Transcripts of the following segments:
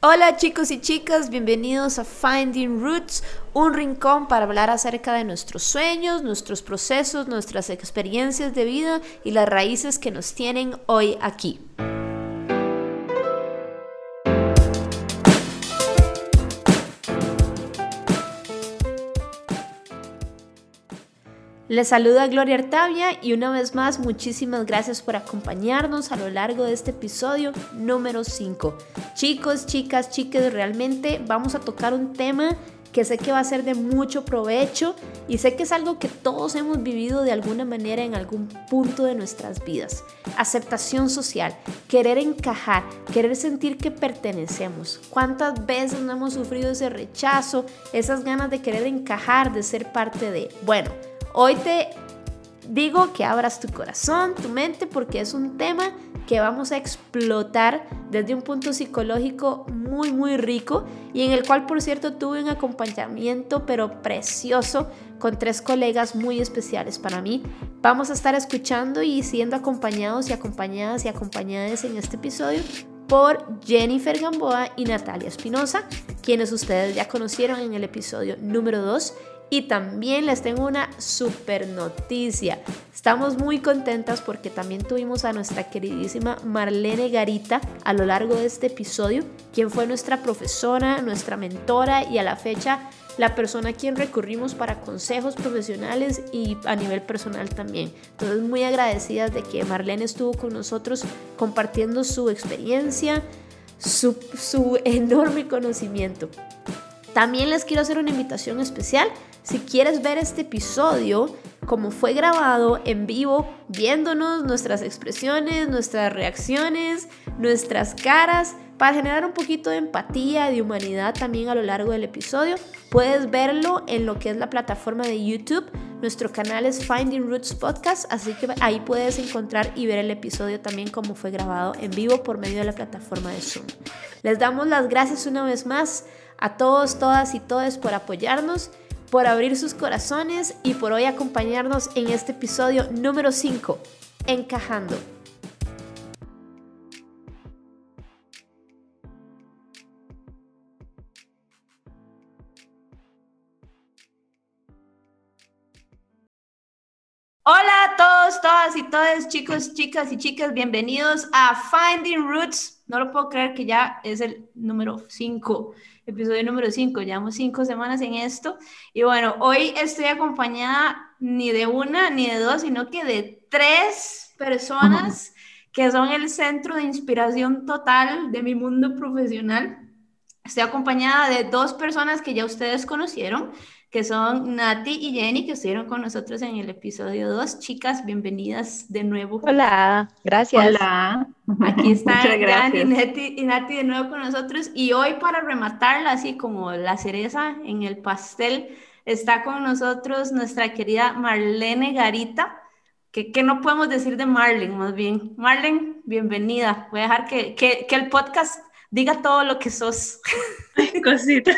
Hola chicos y chicas, bienvenidos a Finding Roots, un rincón para hablar acerca de nuestros sueños, nuestros procesos, nuestras experiencias de vida y las raíces que nos tienen hoy aquí. Les saluda Gloria Artavia y una vez más muchísimas gracias por acompañarnos a lo largo de este episodio número 5. Chicos, chicas, chiques, realmente vamos a tocar un tema que sé que va a ser de mucho provecho y sé que es algo que todos hemos vivido de alguna manera en algún punto de nuestras vidas. Aceptación social, querer encajar, querer sentir que pertenecemos. ¿Cuántas veces no hemos sufrido ese rechazo, esas ganas de querer encajar, de ser parte de? Bueno, Hoy te digo que abras tu corazón, tu mente, porque es un tema que vamos a explotar desde un punto psicológico muy, muy rico y en el cual, por cierto, tuve un acompañamiento, pero precioso, con tres colegas muy especiales para mí. Vamos a estar escuchando y siendo acompañados y acompañadas y acompañadas en este episodio por Jennifer Gamboa y Natalia Espinosa, quienes ustedes ya conocieron en el episodio número 2 y también les tengo una super noticia. Estamos muy contentas porque también tuvimos a nuestra queridísima Marlene Garita a lo largo de este episodio, quien fue nuestra profesora, nuestra mentora y a la fecha la persona a quien recurrimos para consejos profesionales y a nivel personal también. Entonces muy agradecidas de que Marlene estuvo con nosotros compartiendo su experiencia, su, su enorme conocimiento. También les quiero hacer una invitación especial si quieres ver este episodio, como fue grabado en vivo, viéndonos nuestras expresiones, nuestras reacciones, nuestras caras, para generar un poquito de empatía, de humanidad también a lo largo del episodio, puedes verlo en lo que es la plataforma de YouTube. Nuestro canal es Finding Roots Podcast, así que ahí puedes encontrar y ver el episodio también como fue grabado en vivo por medio de la plataforma de Zoom. Les damos las gracias una vez más a todos, todas y todos por apoyarnos por abrir sus corazones y por hoy acompañarnos en este episodio número 5, Encajando. Hola a todos, todas y todos, chicos, chicas y chicas, bienvenidos a Finding Roots. No lo puedo creer que ya es el número 5 episodio número 5, llevamos cinco semanas en esto. Y bueno, hoy estoy acompañada ni de una ni de dos, sino que de tres personas que son el centro de inspiración total de mi mundo profesional. Estoy acompañada de dos personas que ya ustedes conocieron, que son Nati y Jenny, que estuvieron con nosotros en el episodio 2. Chicas, bienvenidas de nuevo. Hola, gracias. Hola. Aquí están Jenny y Nati, de nuevo con nosotros. Y hoy para rematarla, así como la cereza en el pastel, está con nosotros nuestra querida Marlene Garita. Que, que no podemos decir de Marlene, más bien. Marlene, bienvenida. Voy a dejar que, que, que el podcast diga todo lo que sos. Cosita.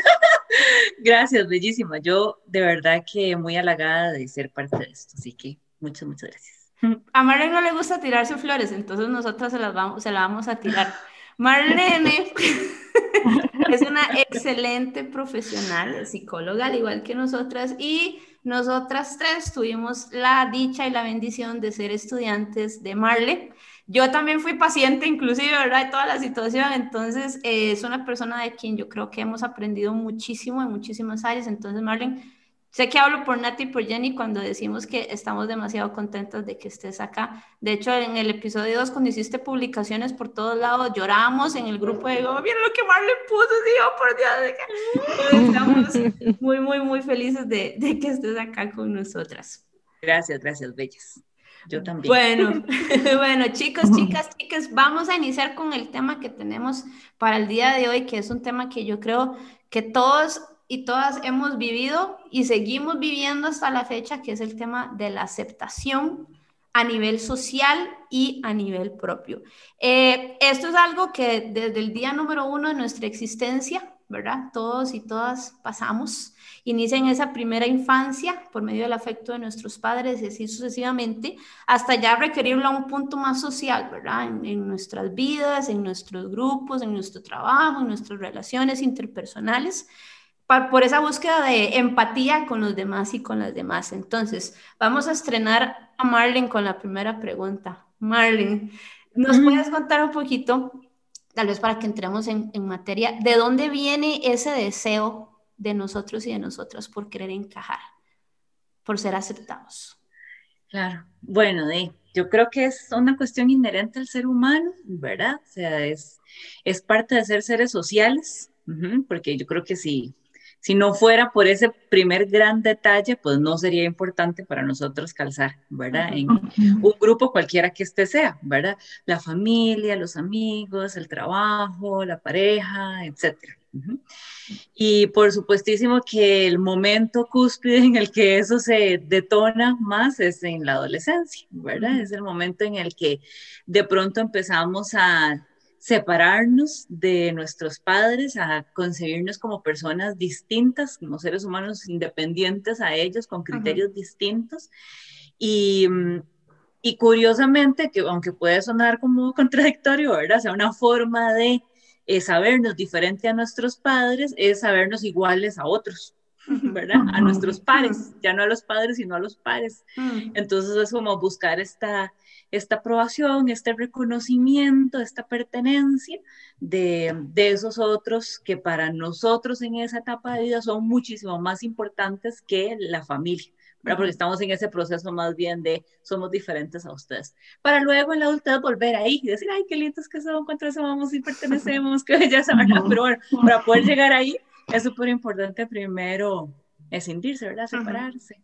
Gracias, bellísima. Yo de verdad que muy halagada de ser parte de esto, así que muchas, muchas gracias. A Marlene no le gusta tirarse flores, entonces nosotras se las vamos, se la vamos a tirar. Marlene es una excelente profesional, psicóloga, al igual que nosotras, y nosotras tres tuvimos la dicha y la bendición de ser estudiantes de Marle. Yo también fui paciente, inclusive, ¿verdad? De toda la situación. Entonces, eh, es una persona de quien yo creo que hemos aprendido muchísimo en muchísimas áreas. Entonces, Marlene, sé que hablo por Nati y por Jenny cuando decimos que estamos demasiado contentos de que estés acá. De hecho, en el episodio 2, cuando hiciste publicaciones por todos lados, llorábamos en el grupo de oh, miren lo que Marlene puso, Dios, por Dios. Estamos muy, muy, muy felices de, de que estés acá con nosotras. Gracias, gracias, bellas. Yo también. Bueno, bueno, chicos, chicas, chicas, vamos a iniciar con el tema que tenemos para el día de hoy, que es un tema que yo creo que todos y todas hemos vivido y seguimos viviendo hasta la fecha, que es el tema de la aceptación a nivel social y a nivel propio. Eh, esto es algo que desde el día número uno de nuestra existencia ¿verdad? Todos y todas pasamos. Inicia en esa primera infancia por medio del afecto de nuestros padres y así sucesivamente, hasta ya requerirlo a un punto más social, ¿verdad? En, en nuestras vidas, en nuestros grupos, en nuestro trabajo, en nuestras relaciones interpersonales por esa búsqueda de empatía con los demás y con las demás. Entonces, vamos a estrenar a Marlene con la primera pregunta. Marlene, ¿nos puedes contar un poquito, tal vez para que entremos en, en, materia, de dónde viene ese deseo de nosotros y de nosotras por querer encajar, por ser aceptados? Claro, bueno, de, yo creo que es una cuestión inherente al ser humano, ¿verdad? O sea, es, es parte de ser seres sociales, porque yo creo que si si no fuera por ese primer gran detalle, pues no sería importante para nosotros calzar, ¿verdad? En un grupo cualquiera que este sea, ¿verdad? La familia, los amigos, el trabajo, la pareja, etcétera. Y por supuestísimo que el momento cúspide en el que eso se detona más es en la adolescencia, ¿verdad? Es el momento en el que de pronto empezamos a separarnos de nuestros padres, a concebirnos como personas distintas, como seres humanos independientes a ellos, con criterios distintos. Y, mm, y, curiosamente, que aunque puede sonar como contradictorio, ¿verdad? O sea, una forma de eh, sabernos diferente a nuestros padres es sabernos iguales a otros. ¿verdad? A nuestros pares, ya no a los padres, sino a los pares. Entonces es como buscar esta, esta aprobación, este reconocimiento, esta pertenencia de, de, esos otros que para nosotros en esa etapa de vida son muchísimo más importantes que la familia. ¿Verdad? Porque estamos en ese proceso más bien de somos diferentes a ustedes. Para luego en la adultez volver ahí y decir, ay, qué lindos que son, cuánto vamos y pertenecemos, qué belleza, ¿verdad? Pero bueno, para poder llegar ahí es súper importante primero escindirse, ¿verdad? Separarse.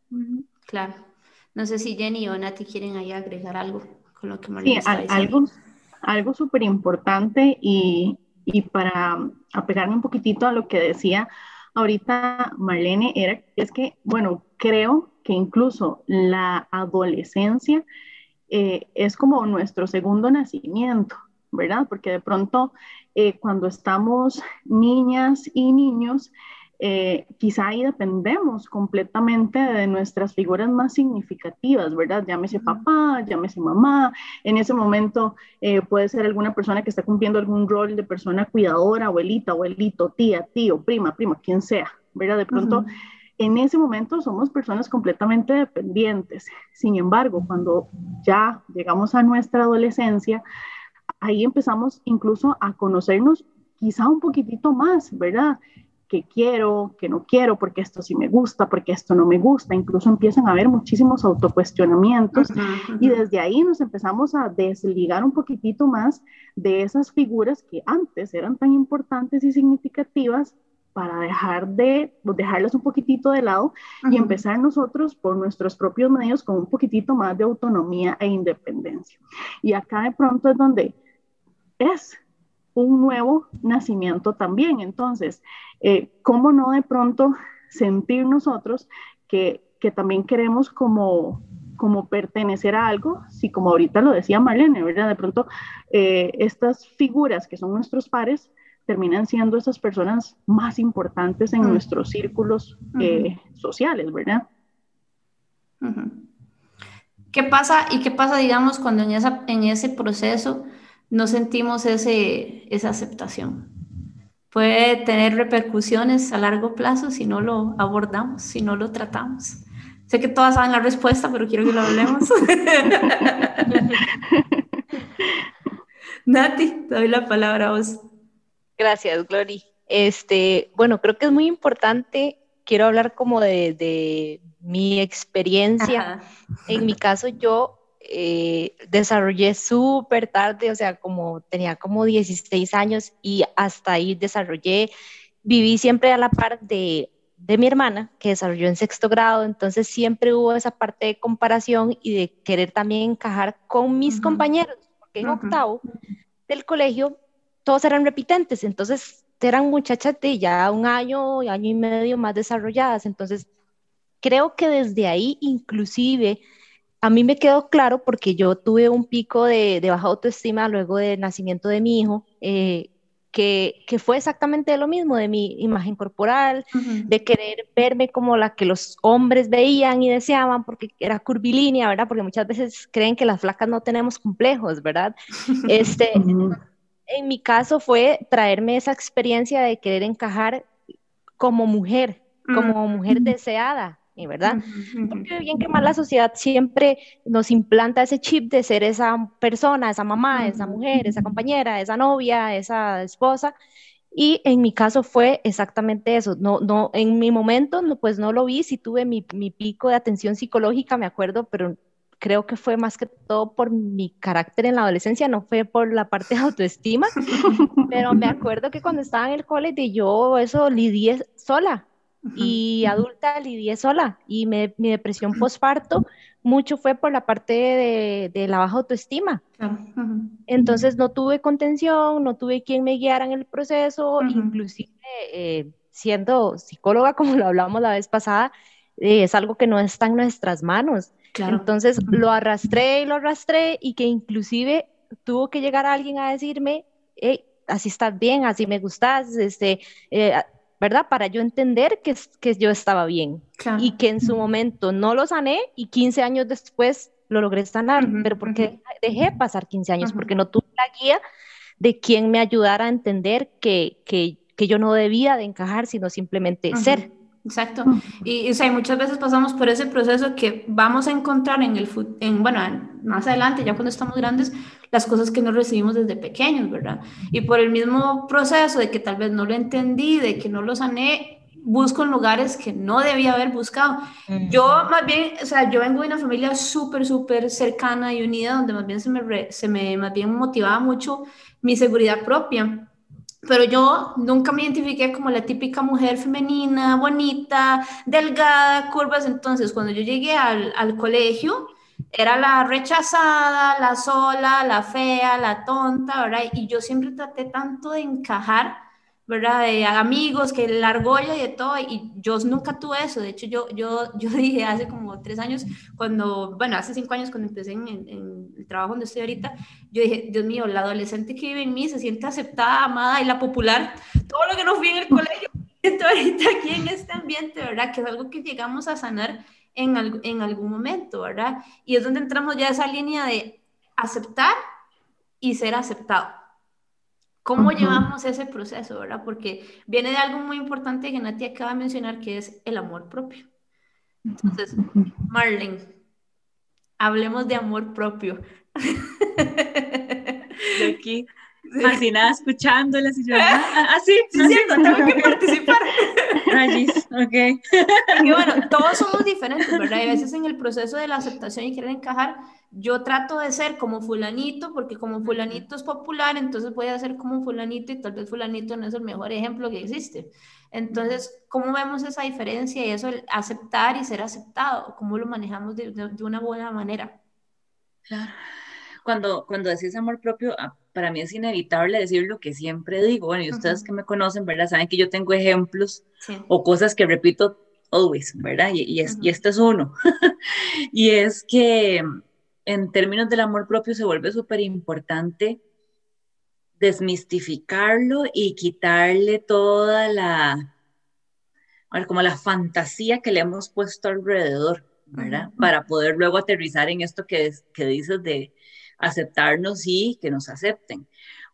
Claro. No sé si Jenny o Nati quieren ahí agregar algo con lo que Marlene sí, algo, algo súper importante y, y, para apegarme un poquitito a lo que decía ahorita Marlene, era, es que, bueno, creo que incluso la adolescencia eh, es como nuestro segundo nacimiento, ¿verdad? Porque de pronto eh, cuando estamos niñas y niños, eh, quizá ahí dependemos completamente de nuestras figuras más significativas, ¿verdad? Llámese papá, llámese mamá. En ese momento eh, puede ser alguna persona que está cumpliendo algún rol de persona cuidadora, abuelita, abuelito, tía, tío, prima, prima, quien sea, ¿verdad? De pronto, en ese momento somos personas completamente dependientes. Sin embargo, cuando ya llegamos a nuestra adolescencia, ahí empezamos incluso a conocernos quizá un poquitito más, ¿verdad? que quiero, que no quiero, porque esto sí me gusta, porque esto no me gusta. Incluso empiezan a haber muchísimos autocuestionamientos y desde ahí nos empezamos a desligar un poquitito más de esas figuras que antes eran tan importantes y significativas para dejar de dejarlas un poquitito de lado y empezar nosotros por nuestros propios medios con un poquitito más de autonomía e independencia. Y acá de pronto es donde es un nuevo nacimiento también. Entonces, eh, ¿cómo no de pronto sentir nosotros que, que también queremos como, como pertenecer a algo? Si como ahorita lo decía Marlene, ¿verdad? De pronto, eh, estas figuras que son nuestros pares terminan siendo esas personas más importantes en nuestros círculos eh, sociales, ¿verdad? ¿Qué pasa y qué pasa, digamos, cuando en, esa, en ese proceso no sentimos ese, esa aceptación. Puede tener repercusiones a largo plazo si no lo abordamos, si no lo tratamos. Sé que todas saben la respuesta, pero quiero que lo hablemos. Nati, te doy la palabra a vos. Gracias, Glory. Este, bueno, creo que es muy importante, quiero hablar como de, de mi experiencia. En mi caso, yo eh, desarrollé súper tarde, o sea, como tenía como 16 años y hasta ahí desarrollé, viví siempre a la par de, de mi hermana, que desarrolló en sexto grado, entonces siempre hubo esa parte de comparación y de querer también encajar con mis compañeros, porque en octavo del colegio todos eran repitentes, entonces eran muchachas de ya un año, año y medio más desarrolladas, entonces creo que desde ahí inclusive a mí me quedó claro porque yo tuve un pico de, baja autoestima luego del nacimiento de mi hijo, eh, que, que, fue exactamente lo mismo de mi imagen corporal, de querer verme como la que los hombres veían y deseaban, porque era curvilínea, ¿verdad? Porque muchas veces creen que las flacas no tenemos complejos, ¿verdad? Este, en mi caso fue traerme esa experiencia de querer encajar como mujer, como mujer deseada, ¿verdad? Porque bien que mal la sociedad siempre nos implanta ese chip de ser esa persona, esa mamá, esa mujer, esa compañera, esa novia, esa esposa. Y en mi caso fue exactamente eso. No, no, en mi momento, no, pues no lo vi, sí tuve mi, mi pico de atención psicológica, me acuerdo, pero creo que fue más que todo por mi carácter en la adolescencia, no fue por la parte de autoestima, pero me acuerdo que cuando estaba en el colegio yo eso lidié sola, y adulta lidié sola y mi depresión postparto mucho fue por la parte de, la baja autoestima. Entonces no tuve contención, no tuve quien me guiara en el proceso, inclusive eh, siendo psicóloga, como lo hablamos la vez pasada, eh, es algo que no está en nuestras manos. Entonces lo arrastré y lo arrastré y que inclusive tuvo que llegar alguien a decirme, así estás bien, así me gustas, este, eh, ¿verdad? Para yo entender que, que yo estaba bien y que en su momento no lo sané y 15 años después lo logré sanar, pero porque dejé pasar 15 años, porque no tuve la guía de quien me ayudara a entender que, que, que yo no debía de encajar, sino simplemente ser. Exacto. Y, o sea, muchas veces pasamos por ese proceso que vamos a encontrar en el en, bueno, más adelante, ya cuando estamos grandes, las cosas que no recibimos desde pequeños, ¿verdad? Y por el mismo proceso de que tal vez no lo entendí, de que no lo sané, busco en lugares que no debía haber buscado. Yo más bien, o sea, yo vengo de una familia súper, súper cercana y unida, donde más bien se me, se me más bien motivaba mucho mi seguridad propia pero yo nunca me identifiqué como la típica mujer femenina, bonita, delgada, curvas. Entonces, cuando yo llegué al, al, colegio, era la rechazada, la sola, la fea, la tonta, ¿verdad? Y yo siempre traté tanto de encajar ¿verdad? De amigos, que la argolla y de todo, y yo nunca tuve eso, de hecho yo, yo, yo dije hace como tres años, cuando, bueno, hace cinco años cuando empecé en, en, el trabajo donde estoy ahorita, yo dije, Dios mío, la adolescente que vive en mí se siente aceptada, amada y la popular, todo lo que no fui en el colegio, siento ahorita aquí en este ambiente, ¿verdad? Que es algo que llegamos a sanar en, en algún momento, ¿verdad? Y es donde entramos ya a esa línea de aceptar y ser aceptado. ¿Cómo llevamos ese proceso, verdad? Porque viene de algo muy importante que Nati acaba de mencionar, que es el amor propio. Entonces, Marlene, hablemos de amor propio. De aquí, fascinada escuchándolas y yo, ah, ah sí, sí, cierto, tengo que participar. ok. Y bueno, todos somos diferentes, ¿verdad? Y a veces en el proceso de la aceptación y querer encajar, yo trato de ser como fulanito, porque como fulanito es popular, entonces voy a ser como fulanito y tal vez fulanito no es el mejor ejemplo que existe. Entonces, ¿cómo vemos esa diferencia y eso, el aceptar y ser aceptado? ¿Cómo lo manejamos de, de, una buena manera? Claro. Cuando, cuando decís amor propio, ah, para mí es inevitable decir lo que siempre digo. Bueno, y ustedes que me conocen, ¿verdad? Saben que yo tengo ejemplos o cosas que repito always, ¿verdad? Y, y, es, y este es uno. y es que en términos del amor propio se vuelve súper importante desmistificarlo y quitarle toda la, como la fantasía que le hemos puesto alrededor, ¿verdad? Para poder luego aterrizar en esto que, que dices de aceptarnos y que nos acepten.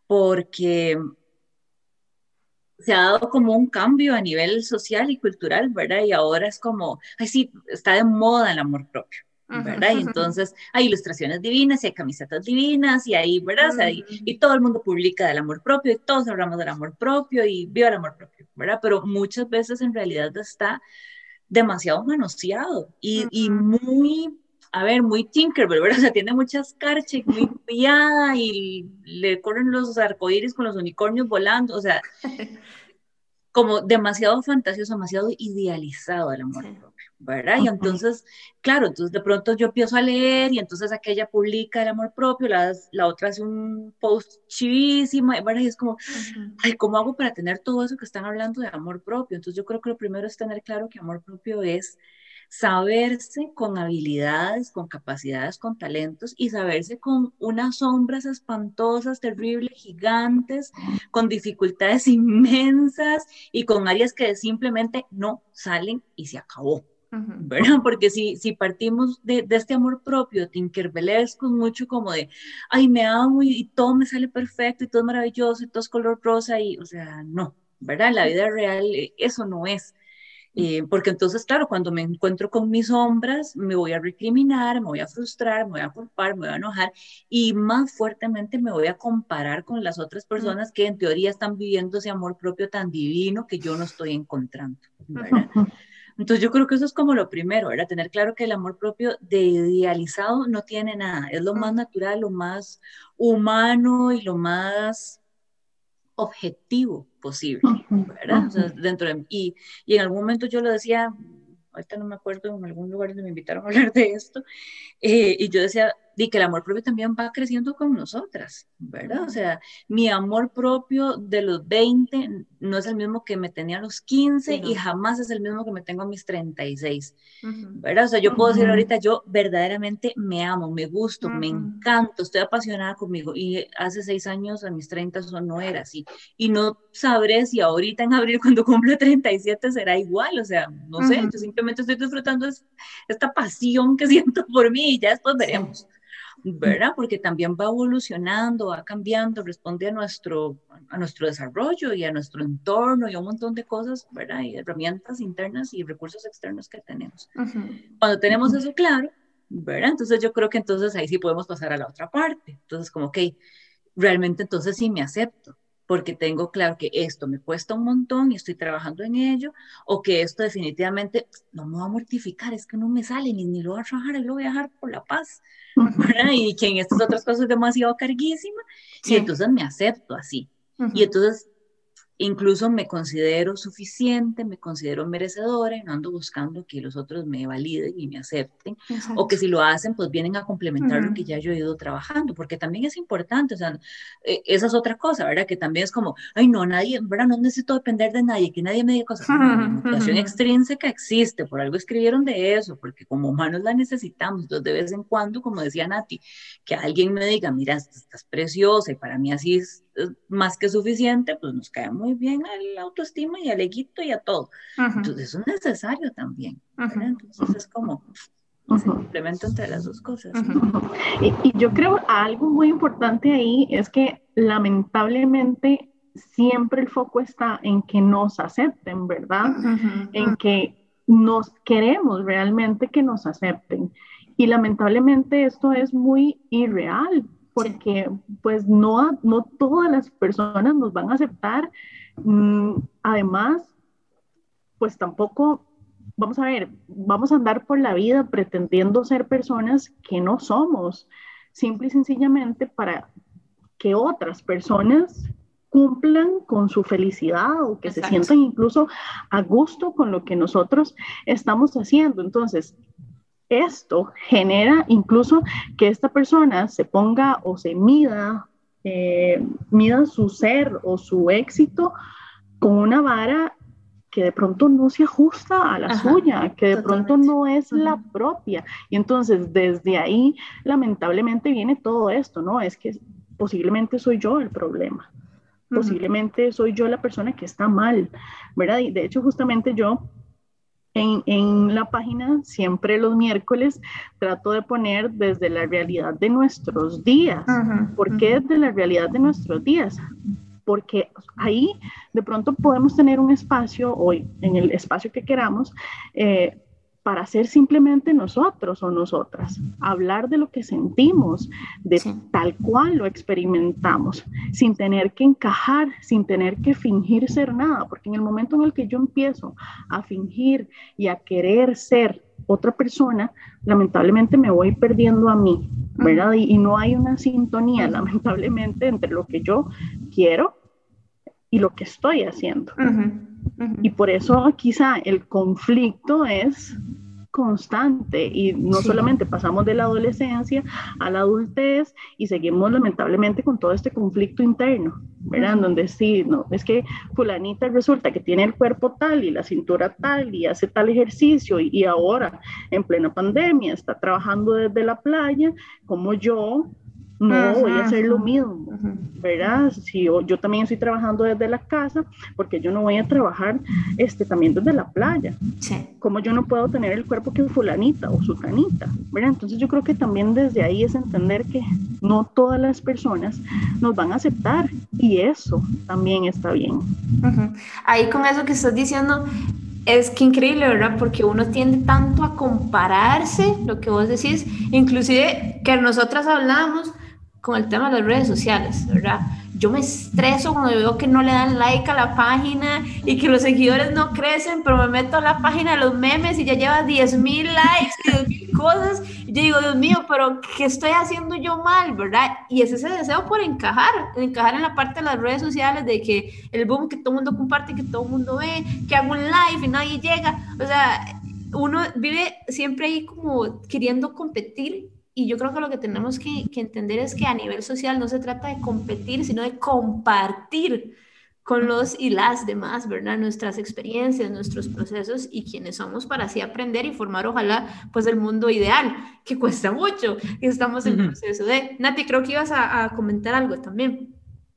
Porque se ha dado como un cambio a nivel social y cultural, ¿verdad? Y ahora es como, ay, sí, está de moda el amor propio. ¿verdad? Y entonces hay ilustraciones divinas y hay camisetas divinas y ahí, ¿verdad? y, todo el mundo publica del amor propio y todos hablamos del amor propio y viva el amor propio, ¿verdad? Pero muchas veces en realidad está demasiado manoseado y, y muy, a ver, muy Tinkerbell, ¿verdad? O sea, tiene muchas carchas y muy piada y le corren los arcoíris con los unicornios volando, o sea, como demasiado fantasioso, demasiado idealizado el amor propio. ¿verdad? Y entonces, claro, entonces de pronto yo empiezo a leer y entonces aquella publica el amor propio, la, la otra hace un post chivísima, ¿verdad? Y es como, ay, ¿cómo hago para tener todo eso que están hablando de amor propio? Entonces yo creo que lo primero es tener claro que amor propio es saberse con habilidades, con capacidades, con talentos y saberse con unas sombras espantosas, terribles, gigantes, con dificultades inmensas y con áreas que simplemente no salen y se acabó. ¿verdad? Porque si, si partimos de, de este amor propio tinkerbellesco, mucho como de, ay, me amo y, todo me sale perfecto y todo es maravilloso y todo es color rosa y, o sea, no, ¿verdad? La vida real eh, eso no es. Eh, porque entonces, claro, cuando me encuentro con mis sombras, me voy a recriminar, me voy a frustrar, me voy a culpar, me voy a enojar y más fuertemente me voy a comparar con las otras personas que en teoría están viviendo ese amor propio tan divino que yo no estoy encontrando. ¿verdad? Entonces yo creo que eso es como lo primero, ¿verdad? Tener claro que el amor propio de idealizado no tiene nada, es lo más natural, lo más humano y lo más objetivo posible, ¿verdad? O sea, dentro de, y, y en algún momento yo lo decía, ahorita no me acuerdo, en algún lugar donde me invitaron a hablar de esto, eh, y yo decía, di que el amor propio también va creciendo con nosotras, ¿verdad? O sea, mi amor propio de los 20 no es el mismo que me tenía a los 15 y jamás es el mismo que me tengo a mis 36, ¿verdad? O sea, yo puedo decir ahorita, yo verdaderamente me amo, me gusto, me encanto, estoy apasionada conmigo y hace seis años, a mis 30, eso no era así. Y no sabré si ahorita en abril, cuando cumple 37, será igual, o sea, no sé, yo simplemente estoy disfrutando esta pasión que siento por mí y ya después veremos. ¿Verdad? Porque también va evolucionando, va cambiando, responde a nuestro, a nuestro desarrollo y a nuestro entorno y a un montón de cosas, ¿verdad? Y herramientas internas y recursos externos que tenemos. Cuando tenemos eso claro, ¿verdad? Entonces yo creo que entonces ahí sí podemos pasar a la otra parte. Entonces como, que realmente entonces sí me acepto, porque tengo claro que esto me cuesta un montón y estoy trabajando en ello, o que esto definitivamente no me va a mortificar, es que no me sale, ni, ni lo voy a trabajar, lo voy a dejar por la paz, y que en estas otras cosas es demasiado carguísima, y entonces me acepto así. Y entonces Incluso me considero suficiente, me considero merecedora y no ando buscando que los otros me validen y me acepten. O que si lo hacen, pues vienen a complementar lo que ya yo he ido trabajando, porque también es importante, o sea, eh, esa es otra cosa, ¿verdad? Que también es como, ay, no, nadie, ¿verdad? No necesito depender de nadie, que nadie me diga cosas. La motivación extrínseca existe, por algo escribieron de eso, porque como humanos la necesitamos. Entonces, de vez en cuando, como decía Nati, que alguien me diga, mira, estás preciosa y para mí así es más que suficiente, pues nos cae muy bien al autoestima y al eguito y a todo. Entonces eso es necesario también. Entonces es como un complemento entre las dos cosas. y, y, yo creo algo muy importante ahí es que lamentablemente siempre el foco está en que nos acepten, ¿verdad? En que nos queremos realmente que nos acepten. Y lamentablemente esto es muy irreal porque pues no, no todas las personas nos van a aceptar. Mm, además, pues tampoco, vamos a ver, vamos a andar por la vida pretendiendo ser personas que no somos, simple y sencillamente para que otras personas cumplan con su felicidad o que se sientan incluso a gusto con lo que nosotros estamos haciendo. Entonces, esto genera incluso que esta persona se ponga o se mida, eh, mida su ser o su éxito con una vara que de pronto no se ajusta a la suya, que de pronto no es la propia. Y entonces desde ahí lamentablemente viene todo esto, ¿no? Es que posiblemente soy yo el problema. Posiblemente soy yo la persona que está mal, ¿verdad? Y de hecho justamente yo en, la página, siempre los miércoles, trato de poner desde la realidad de nuestros días. ¿Por qué desde la realidad de nuestros días? Porque ahí de pronto podemos tener un espacio, hoy en el espacio que queramos, eh, para ser simplemente nosotros o nosotras, hablar de lo que sentimos, de tal cual lo experimentamos, sin tener que encajar, sin tener que fingir ser nada, porque en el momento en el que yo empiezo a fingir y a querer ser otra persona, lamentablemente me voy perdiendo a mí, ¿verdad? Y, no hay una sintonía, lamentablemente, entre lo que yo quiero y lo que estoy haciendo. Y por eso quizá el conflicto es constante y no solamente pasamos de la adolescencia a la adultez y seguimos lamentablemente con todo este conflicto interno, ¿verdad? Donde sí, no, es que fulanita resulta que tiene el cuerpo tal y la cintura tal y hace tal ejercicio y, y ahora en plena pandemia está trabajando desde la playa como yo no voy a hacer lo mismo, ¿verdad? Si yo, yo, también estoy trabajando desde la casa, porque yo no voy a trabajar este, también desde la playa. Sí. Como yo no puedo tener el cuerpo que fulanita o sultanita, ¿verdad? Entonces yo creo que también desde ahí es entender que no todas las personas nos van a aceptar y eso también está bien. Ahí con eso que estás diciendo, es que increíble, ¿verdad? Porque uno tiende tanto a compararse, lo que vos decís, inclusive que nosotras hablamos con el tema de las redes sociales, ¿verdad? Yo me estreso cuando veo que no le dan like a la página y que los seguidores no crecen, pero me meto a la página de los memes y ya lleva 10 mil likes y 10 mil cosas. Y yo digo, Dios mío, pero ¿qué estoy haciendo yo mal, verdad? Y es ese deseo por encajar, encajar en la parte de las redes sociales, de que el boom que todo el mundo comparte, que todo el mundo ve, que hago un live y nadie llega. O sea, uno vive siempre ahí como queriendo competir y yo creo que lo que tenemos que, entender es que a nivel social no se trata de competir, sino de compartir con los y las demás, ¿verdad? Nuestras experiencias, nuestros procesos y quienes somos para así aprender y formar, ojalá, pues el mundo ideal, que cuesta mucho, y estamos en proceso de... Nati, creo que ibas a, comentar algo también.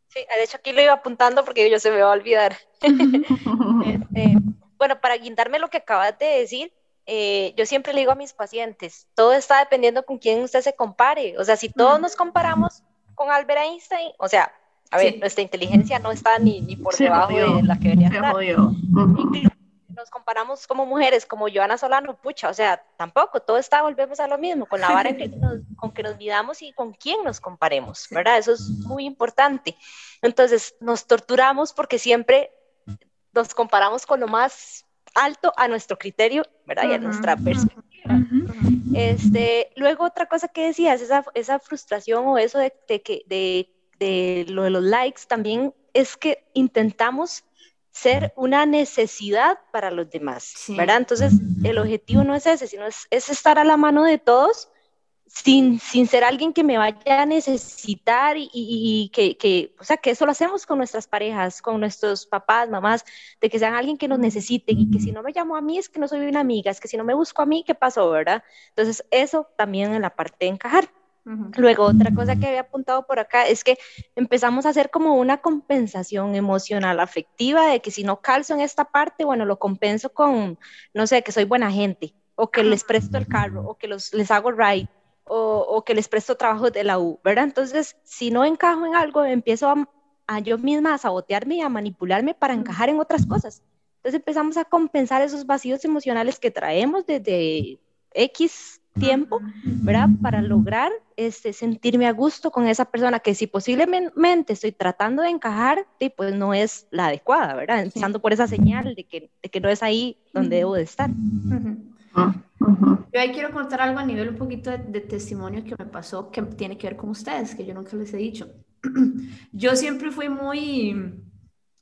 Sí, de hecho aquí lo iba apuntando porque yo se me va a olvidar. Este, bueno, para guindarme lo que acabas de decir, eh, yo siempre le digo a mis pacientes, todo está dependiendo con quién usted se compare. O sea, si todos nos comparamos con Albert Einstein, o sea, a ver, nuestra inteligencia no está ni, ni por debajo de la que venía a Nos comparamos como mujeres, como Joana Solano, pucha, o sea, tampoco, todo está, volvemos a lo mismo, con la vara que con que nos midamos y con quién nos comparemos, ¿verdad? Eso es muy importante. Entonces, nos torturamos porque siempre nos comparamos con lo más alto a nuestro criterio, ¿verdad? y a nuestra perspectiva. este, luego otra cosa que decías, esa, esa frustración o eso de, de, de, de lo de los likes también es que intentamos ser una necesidad para los demás, ¿verdad? Entonces, el objetivo no es ese, sino es, es, estar a la mano de todos sin, sin ser alguien que me vaya a necesitar y, que, que, o sea, que eso lo hacemos con nuestras parejas, con nuestros papás, mamás, de que sean alguien que nos necesite y que si no me llamo a mí es que no soy una amiga, es que si no me busco a mí, ¿qué pasó, verdad? Entonces, eso también en la parte de encajar. Luego, otra cosa que había apuntado por acá es que empezamos a hacer como una compensación emocional, afectiva, de que si no calzo en esta parte, bueno, lo compenso con, no sé, que soy buena gente, o que les presto el carro, o que los, les hago ride, o, que les presto trabajo de la U, ¿verdad? Entonces, si no encajo en algo, empiezo a, yo misma a sabotearme y a manipularme para encajar en otras cosas. Entonces empezamos a compensar esos vacíos emocionales que traemos desde X tiempo, ¿verdad? Para lograr este, sentirme a gusto con esa persona que si posiblemente estoy tratando de encajar, pues no es la adecuada, ¿verdad? Empezando por esa señal de que, de que no es ahí donde debo de estar. Yo ahí quiero contar algo a nivel un poquito de, testimonio que me pasó, que tiene que ver con ustedes, que yo nunca les he dicho. yo siempre fui muy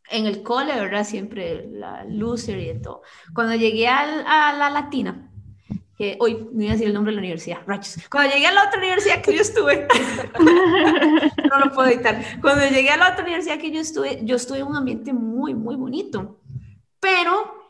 en el cole, ¿verdad? Siempre la loser y de todo. Cuando llegué a, la latina, que hoy no iba a decir el nombre de la universidad, rachos. Cuando llegué a la otra universidad que yo estuve, no lo puedo editar. Cuando llegué a la otra universidad que yo estuve, yo estuve en un ambiente muy, muy bonito. Pero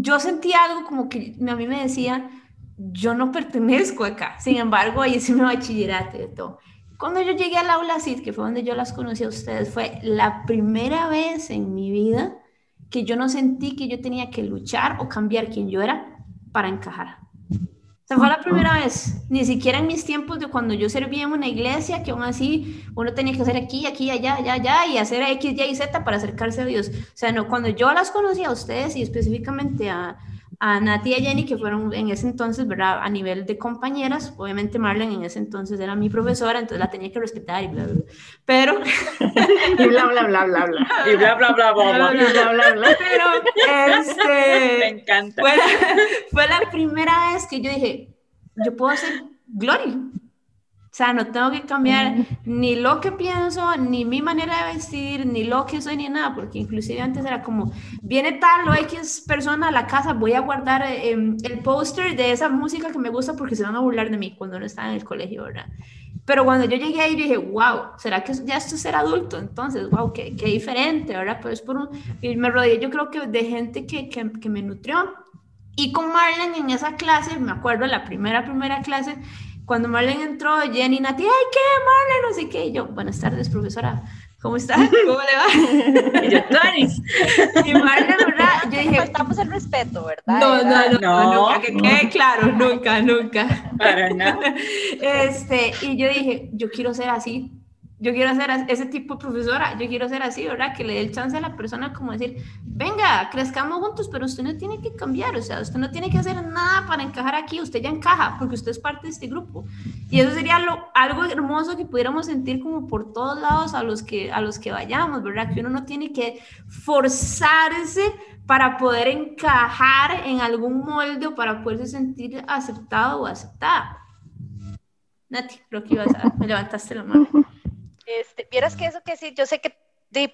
yo sentía algo como que a mí me decía, yo no pertenezco acá. Sin embargo, ahí hice mi bachillerato y todo. Cuando yo llegué al aula CID, que fue donde yo las conocí a ustedes, fue la primera vez en mi vida que yo no sentí que yo tenía que luchar o cambiar quién yo era para encajar fue la primera vez, ni siquiera en mis tiempos de cuando yo servía en una iglesia, que aún así uno tenía que hacer aquí, aquí, allá, allá, allá, y hacer X, Y y Z para acercarse a Dios. O sea, no, cuando yo las conocí a ustedes y específicamente a, a Nati y a Jenny, que fueron en ese entonces, ¿verdad? A nivel de compañeras, obviamente Marlene en ese entonces era mi profesora, entonces la tenía que respetar y bla, bla, bla. Pero... y bla, bla, bla, bla, bla. Y bla, bla, bla, bla, bla, bla, bla, bla. Pero, este... Me encanta. Fue la, fue la primera vez que yo dije, yo puedo hacer Glory. O sea, no tengo que cambiar ni lo que pienso, ni mi manera de vestir, ni lo que soy, ni nada, porque inclusive antes era como, viene tal o X persona a la casa, voy a guardar em, el póster de esa música que me gusta porque se van a burlar de mí cuando no estaba en el colegio, ¿verdad? Pero cuando yo llegué ahí dije, wow, ¿será que ya esto es ser adulto? Entonces, wow, qué, qué diferente, ¿verdad? Pues por un, y me rodeé yo creo que de gente que, que, que me nutrió. Y con Marlene en esa clase, me acuerdo, la primera, primera clase, cuando Marlene entró, Jenny Nati, ¡ay, qué, Marlene! No sé qué. Y yo, buenas tardes, profesora. ¿Cómo está? ¿Cómo le va? y yo, Tonis. Y Marlene, ¿verdad? Yo dije... Faltamos el respeto, ¿verdad? No, no, no, no, nunca, que quede claro, nunca, nunca. Para nada. Este, y yo dije, yo quiero ser así yo quiero ser ese tipo de profesora, yo quiero ser así, ¿verdad? Que le dé el chance a la persona como decir, venga, crezcamos juntos, pero usted no tiene que cambiar, o sea, usted no tiene que hacer nada para encajar aquí, usted ya encaja porque usted es parte de este grupo. Y eso sería algo hermoso que pudiéramos sentir como por todos lados a los, que, a los que vayamos, ¿verdad? Que uno no tiene que forzarse para poder encajar en algún molde o para poderse sentir aceptado o aceptada. Nati, creo que ibas a, me levantaste la mano. Este, vieras que eso que sí, yo sé que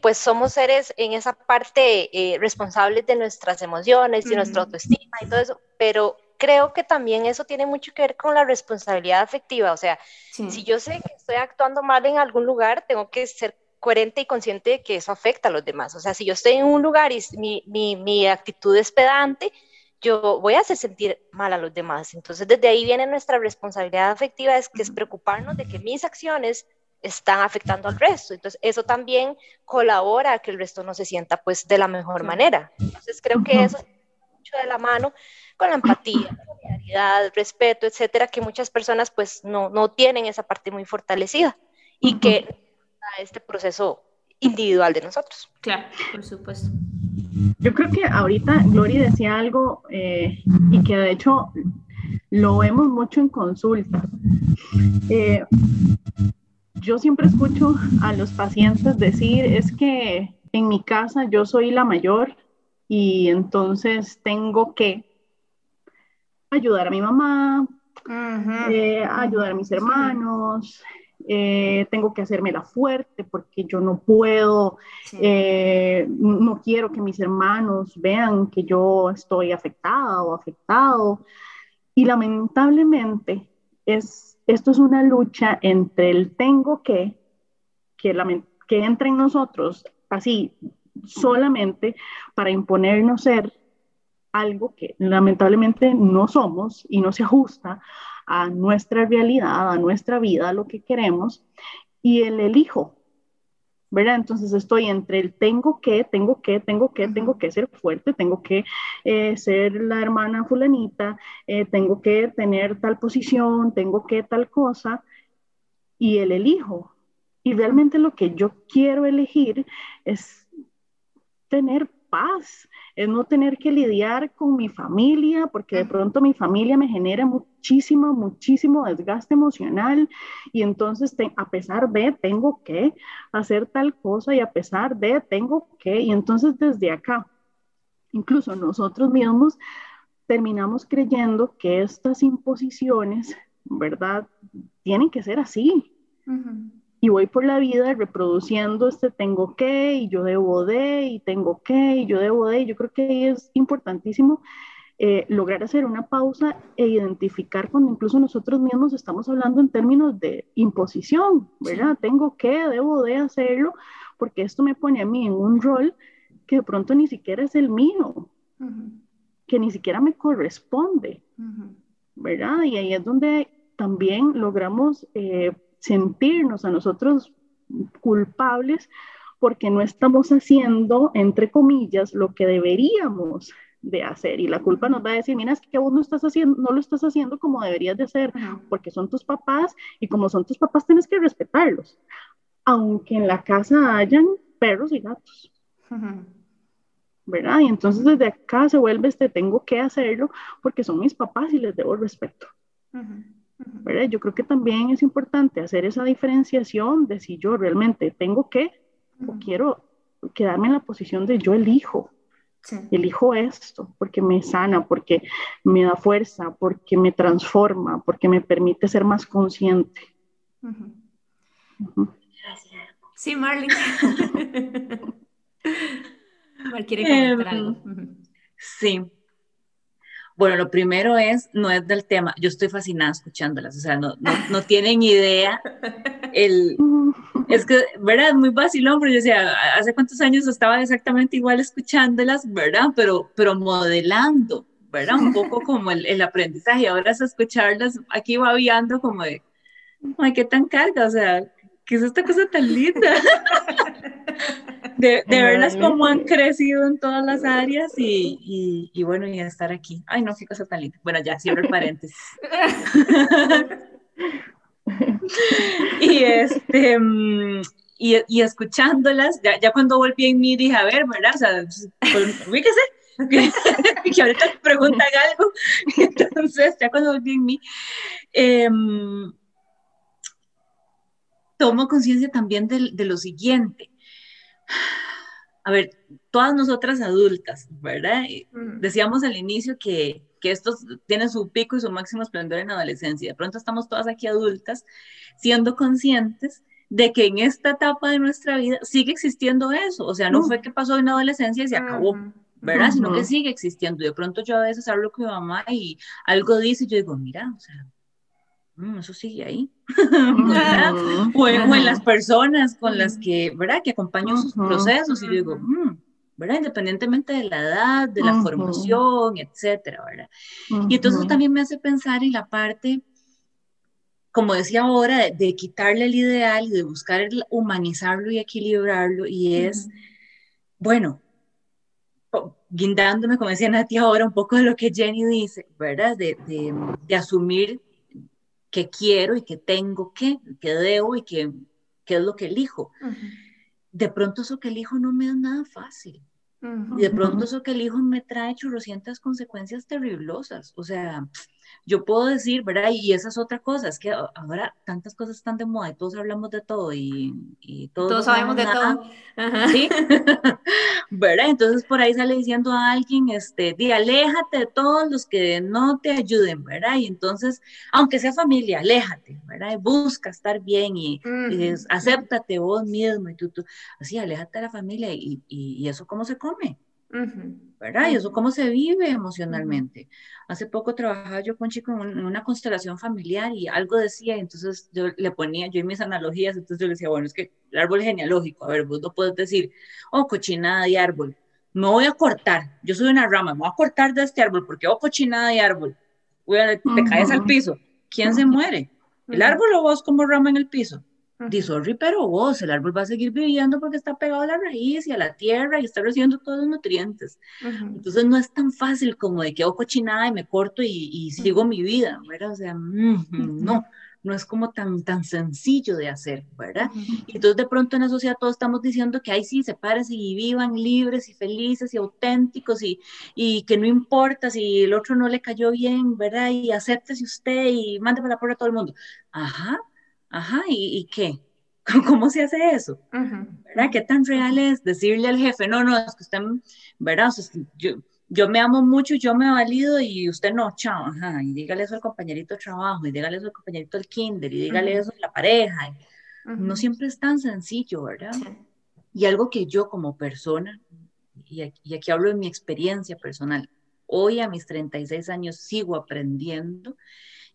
pues somos seres en esa parte eh, responsables de nuestras emociones y nuestra autoestima y todo eso, pero creo que también eso tiene mucho que ver con la responsabilidad afectiva. O sea, si yo sé que estoy actuando mal en algún lugar, tengo que ser coherente y consciente de que eso afecta a los demás. O sea, si yo estoy en un lugar y mi, mi, mi actitud es pedante, yo voy a hacer sentir mal a los demás. Entonces, desde ahí viene nuestra responsabilidad afectiva, es que es preocuparnos de que mis acciones están afectando al resto. Entonces, eso también colabora a que el resto no se sienta pues de la mejor manera. Entonces, creo que eso mucho de la mano con la empatía, solidaridad, respeto, etcétera, que muchas personas pues no, no tienen esa parte muy fortalecida y que este proceso individual de nosotros. Claro, por supuesto. Yo creo que ahorita Glory decía algo eh, y que de hecho lo vemos mucho en consulta. Eh, yo siempre escucho a los pacientes decir, es que en mi casa yo soy la mayor y entonces tengo que ayudar a mi mamá, eh, ayudar a mis hermanos, eh, tengo que hacerme la fuerte porque yo no puedo, eh, no quiero que mis hermanos vean que yo estoy afectada o afectado. Y lamentablemente es esto es una lucha entre el tengo que, que, entra en nosotros así solamente para imponernos ser algo que lamentablemente no somos y no se ajusta a nuestra realidad, a nuestra vida, a lo que queremos, y el elijo, ¿verdad? Entonces estoy entre el tengo que, tengo que, tengo que, tengo que ser fuerte, tengo que eh, ser la hermana fulanita, eh, tengo que tener tal posición, tengo que tal cosa, y el elijo. Y realmente lo que yo quiero elegir es tener paz, es no tener que lidiar con mi familia, porque de pronto mi familia me genera muchísimo, muchísimo desgaste emocional y entonces a pesar de tengo que hacer tal cosa y a pesar de tengo que, y entonces desde acá, incluso nosotros mismos terminamos creyendo que estas imposiciones, ¿verdad? Tienen que ser así y voy por la vida reproduciendo este tengo que y yo debo de y tengo que y yo debo de. Yo creo que es importantísimo eh, lograr hacer una pausa e identificar cuando incluso nosotros mismos estamos hablando en términos de imposición, ¿verdad? Tengo que, debo de hacerlo, porque esto me pone a mí en un rol que de pronto ni siquiera es el mío, que ni siquiera me corresponde, ¿verdad? Y ahí es donde también logramos... Eh, sentirnos a nosotros culpables porque no estamos haciendo, entre comillas, lo que deberíamos de hacer. Y la culpa nos va a decir, mira, es que vos no, estás haciendo, no lo estás haciendo como deberías de hacer, porque son tus papás y como son tus papás tienes que respetarlos, aunque en la casa hayan perros y gatos. ¿Verdad? Y entonces desde acá se vuelve este, tengo que hacerlo porque son mis papás y les debo respeto. Yo creo que también es importante hacer esa diferenciación de si yo realmente tengo que o quiero quedarme en la posición de yo elijo. Elijo esto porque me sana, porque me da fuerza, porque me transforma, porque me permite ser más consciente. Sí, Marlene. Mar quiere comentar Em, algo. Sí. Bueno, lo primero es, no es del tema, yo estoy fascinada escuchándolas, o sea, no, no, no tienen idea el, es que, ¿verdad? Muy vacilón, pero yo decía, hace cuántos años estaba exactamente igual escuchándolas, ¿verdad? Pero, pero modelando, ¿verdad? Un poco como el, el aprendizaje, ahora es escucharlas, aquí va viando como de, ay, qué tan carga, o sea, ¿qué es esta cosa tan linda? De, de verlas cómo han crecido en todas las áreas y, y, y, bueno, y estar aquí. Ay, no, qué cosa tan linda. Bueno, ya cierro el paréntesis. y este, mm, y, y, escuchándolas, ya, ya cuando volví en mí dije, a ver, ¿verdad? O sea, pues, ubíquese, que, ahorita me preguntan algo. Entonces, ya cuando volví en mí, eh, tomo conciencia también de, de lo siguiente a ver, todas nosotras adultas, ¿verdad? Mm. Decíamos al inicio que, que estos tienen su pico y su máximo esplendor en la adolescencia. De pronto estamos todas aquí adultas siendo conscientes de que en esta etapa de nuestra vida sigue existiendo eso. O sea, no mm. fue que pasó en la adolescencia y se acabó. ¿verdad? Uh -huh. Sino que sigue existiendo. De pronto yo a veces hablo con mi mamá y algo dice y yo digo, mira, o sea, mm, eso sigue ahí. Uh -huh. o, en, o, en, las personas con las que, ¿verdad? Que acompaño sus uh -huh. procesos y digo, mm, ¿verdad? Independientemente de la edad, de la formación, etcétera, ¿verdad? Y entonces también me hace pensar en la parte, como decía ahora, de, de quitarle el ideal y de buscar el, humanizarlo y equilibrarlo y es, bueno, guindándome, como decía Nati ahora, un poco de lo que Jenny dice, ¿verdad? De, de, de asumir que quiero y que tengo que, que debo y que, que es lo que elijo. Uh -huh. De pronto eso que elijo no me es nada fácil. Uh -huh. Y de pronto eso que elijo me trae churrocientas consecuencias terriblosas. O sea, yo puedo decir, ¿verdad? Y esa es otra cosa, es que ahora tantas cosas están de moda y todos hablamos de todo y, y todos, todos sabemos de nada. todo. Ajá. ¿Sí? ¿Verdad? Entonces por ahí sale diciendo a alguien, este, di, aléjate de todos los que no te ayuden, ¿verdad? Y entonces, aunque sea familia, aléjate, ¿verdad? Y busca estar bien y, uh -huh. y acéptate vos mismo y tú, tú, así, aléjate de la familia y, y, y eso cómo se come. Uh -huh. ¿Verdad? Y eso cómo se vive emocionalmente. Hace poco trabajaba yo con un chico en una constelación familiar y algo decía, y entonces yo le ponía, yo y mis analogías, entonces yo le decía, bueno, es que el árbol genealógico, a ver, vos no puedes decir, oh, cochinada de árbol, me voy a cortar, yo soy una rama, me voy a cortar de este árbol porque, oh, cochinada de árbol, te uh -huh. caes al piso, ¿quién se muere? ¿El árbol o vos como rama en el piso? Dice, sorry, pero vos, el árbol va a seguir viviendo porque está pegado a la raíz y a la tierra y está recibiendo todos los nutrientes. Uh -huh. Entonces no es tan fácil como de que hago cochinada y me corto y, y sigo uh -huh. mi vida, ¿verdad? O sea, mm, no, no es como tan, tan sencillo de hacer, ¿verdad? Uh -huh. Y entonces de pronto en la sociedad todos estamos diciendo que ahí sí, sepárense y vivan libres y felices y auténticos y, y que no importa si el otro no le cayó bien, ¿verdad? Y acéptese usted y mande para la porra a todo el mundo. Ajá, Ajá, ¿y, y qué? ¿Cómo se hace eso? Uh -huh. ¿Verdad? ¿Qué tan real es decirle al jefe, no, no, es que usted, ¿verdad? O sea, yo, yo me amo mucho, yo me valido y usted no, chao, ajá, y dígale eso al compañerito de trabajo, y dígale eso al compañerito del kinder, y dígale uh -huh. eso a la pareja. Uh -huh. No siempre es tan sencillo, ¿verdad? Y algo que yo como persona, y aquí, y aquí hablo de mi experiencia personal, hoy a mis 36 años sigo aprendiendo,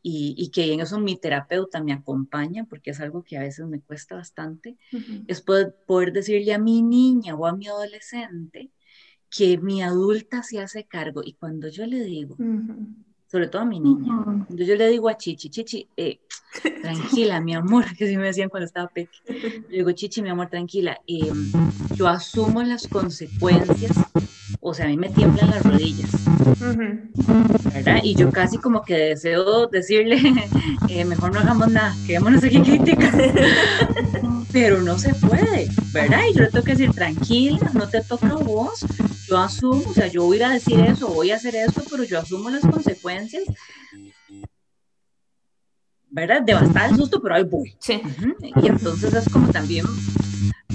y, y, que en eso mi terapeuta me acompaña, porque es algo que a veces me cuesta bastante, uh -huh. es poder, poder, decirle a mi niña o a mi adolescente que mi adulta se hace cargo. Y cuando yo le digo, uh -huh. sobre todo a mi niña, uh -huh. cuando yo le digo a Chichi, Chichi, eh, tranquila, mi amor, que sí me decían cuando estaba pequeña, le digo, Chichi, mi amor, tranquila, eh, yo asumo las consecuencias o sea, a mí me tiemblan las rodillas, ¿verdad? Y yo casi como que deseo decirle, eh, mejor no hagamos nada, quedémonos aquí críticas, pero no se puede, ¿verdad? Y yo le tengo que decir, tranquila, no te toca a vos, yo asumo, o sea, yo voy a ir a decir eso, voy a hacer esto, pero yo asumo las consecuencias, ¿verdad? De bastante susto, pero ahí voy. Sí. Uh -huh. Y entonces es como también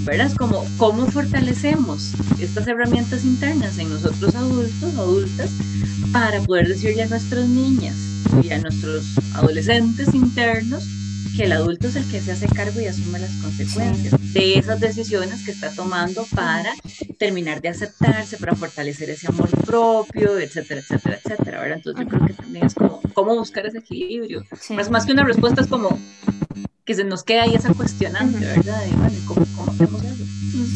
¿verdad? Como cómo fortalecemos estas herramientas internas en nosotros adultos, adultas, para poder decirle a nuestras niñas y a nuestros adolescentes internos que el adulto es el que se hace cargo y asume las consecuencias de esas decisiones que está tomando para terminar de aceptarse, para fortalecer ese amor propio, etcétera, etcétera, etcétera, ¿verdad? Entonces yo creo que también es como cómo buscar ese equilibrio. Más, más que una respuesta es como que se nos queda ahí esa cuestionante, ¿verdad? ¿cómo, ¿cómo, hacemos eso?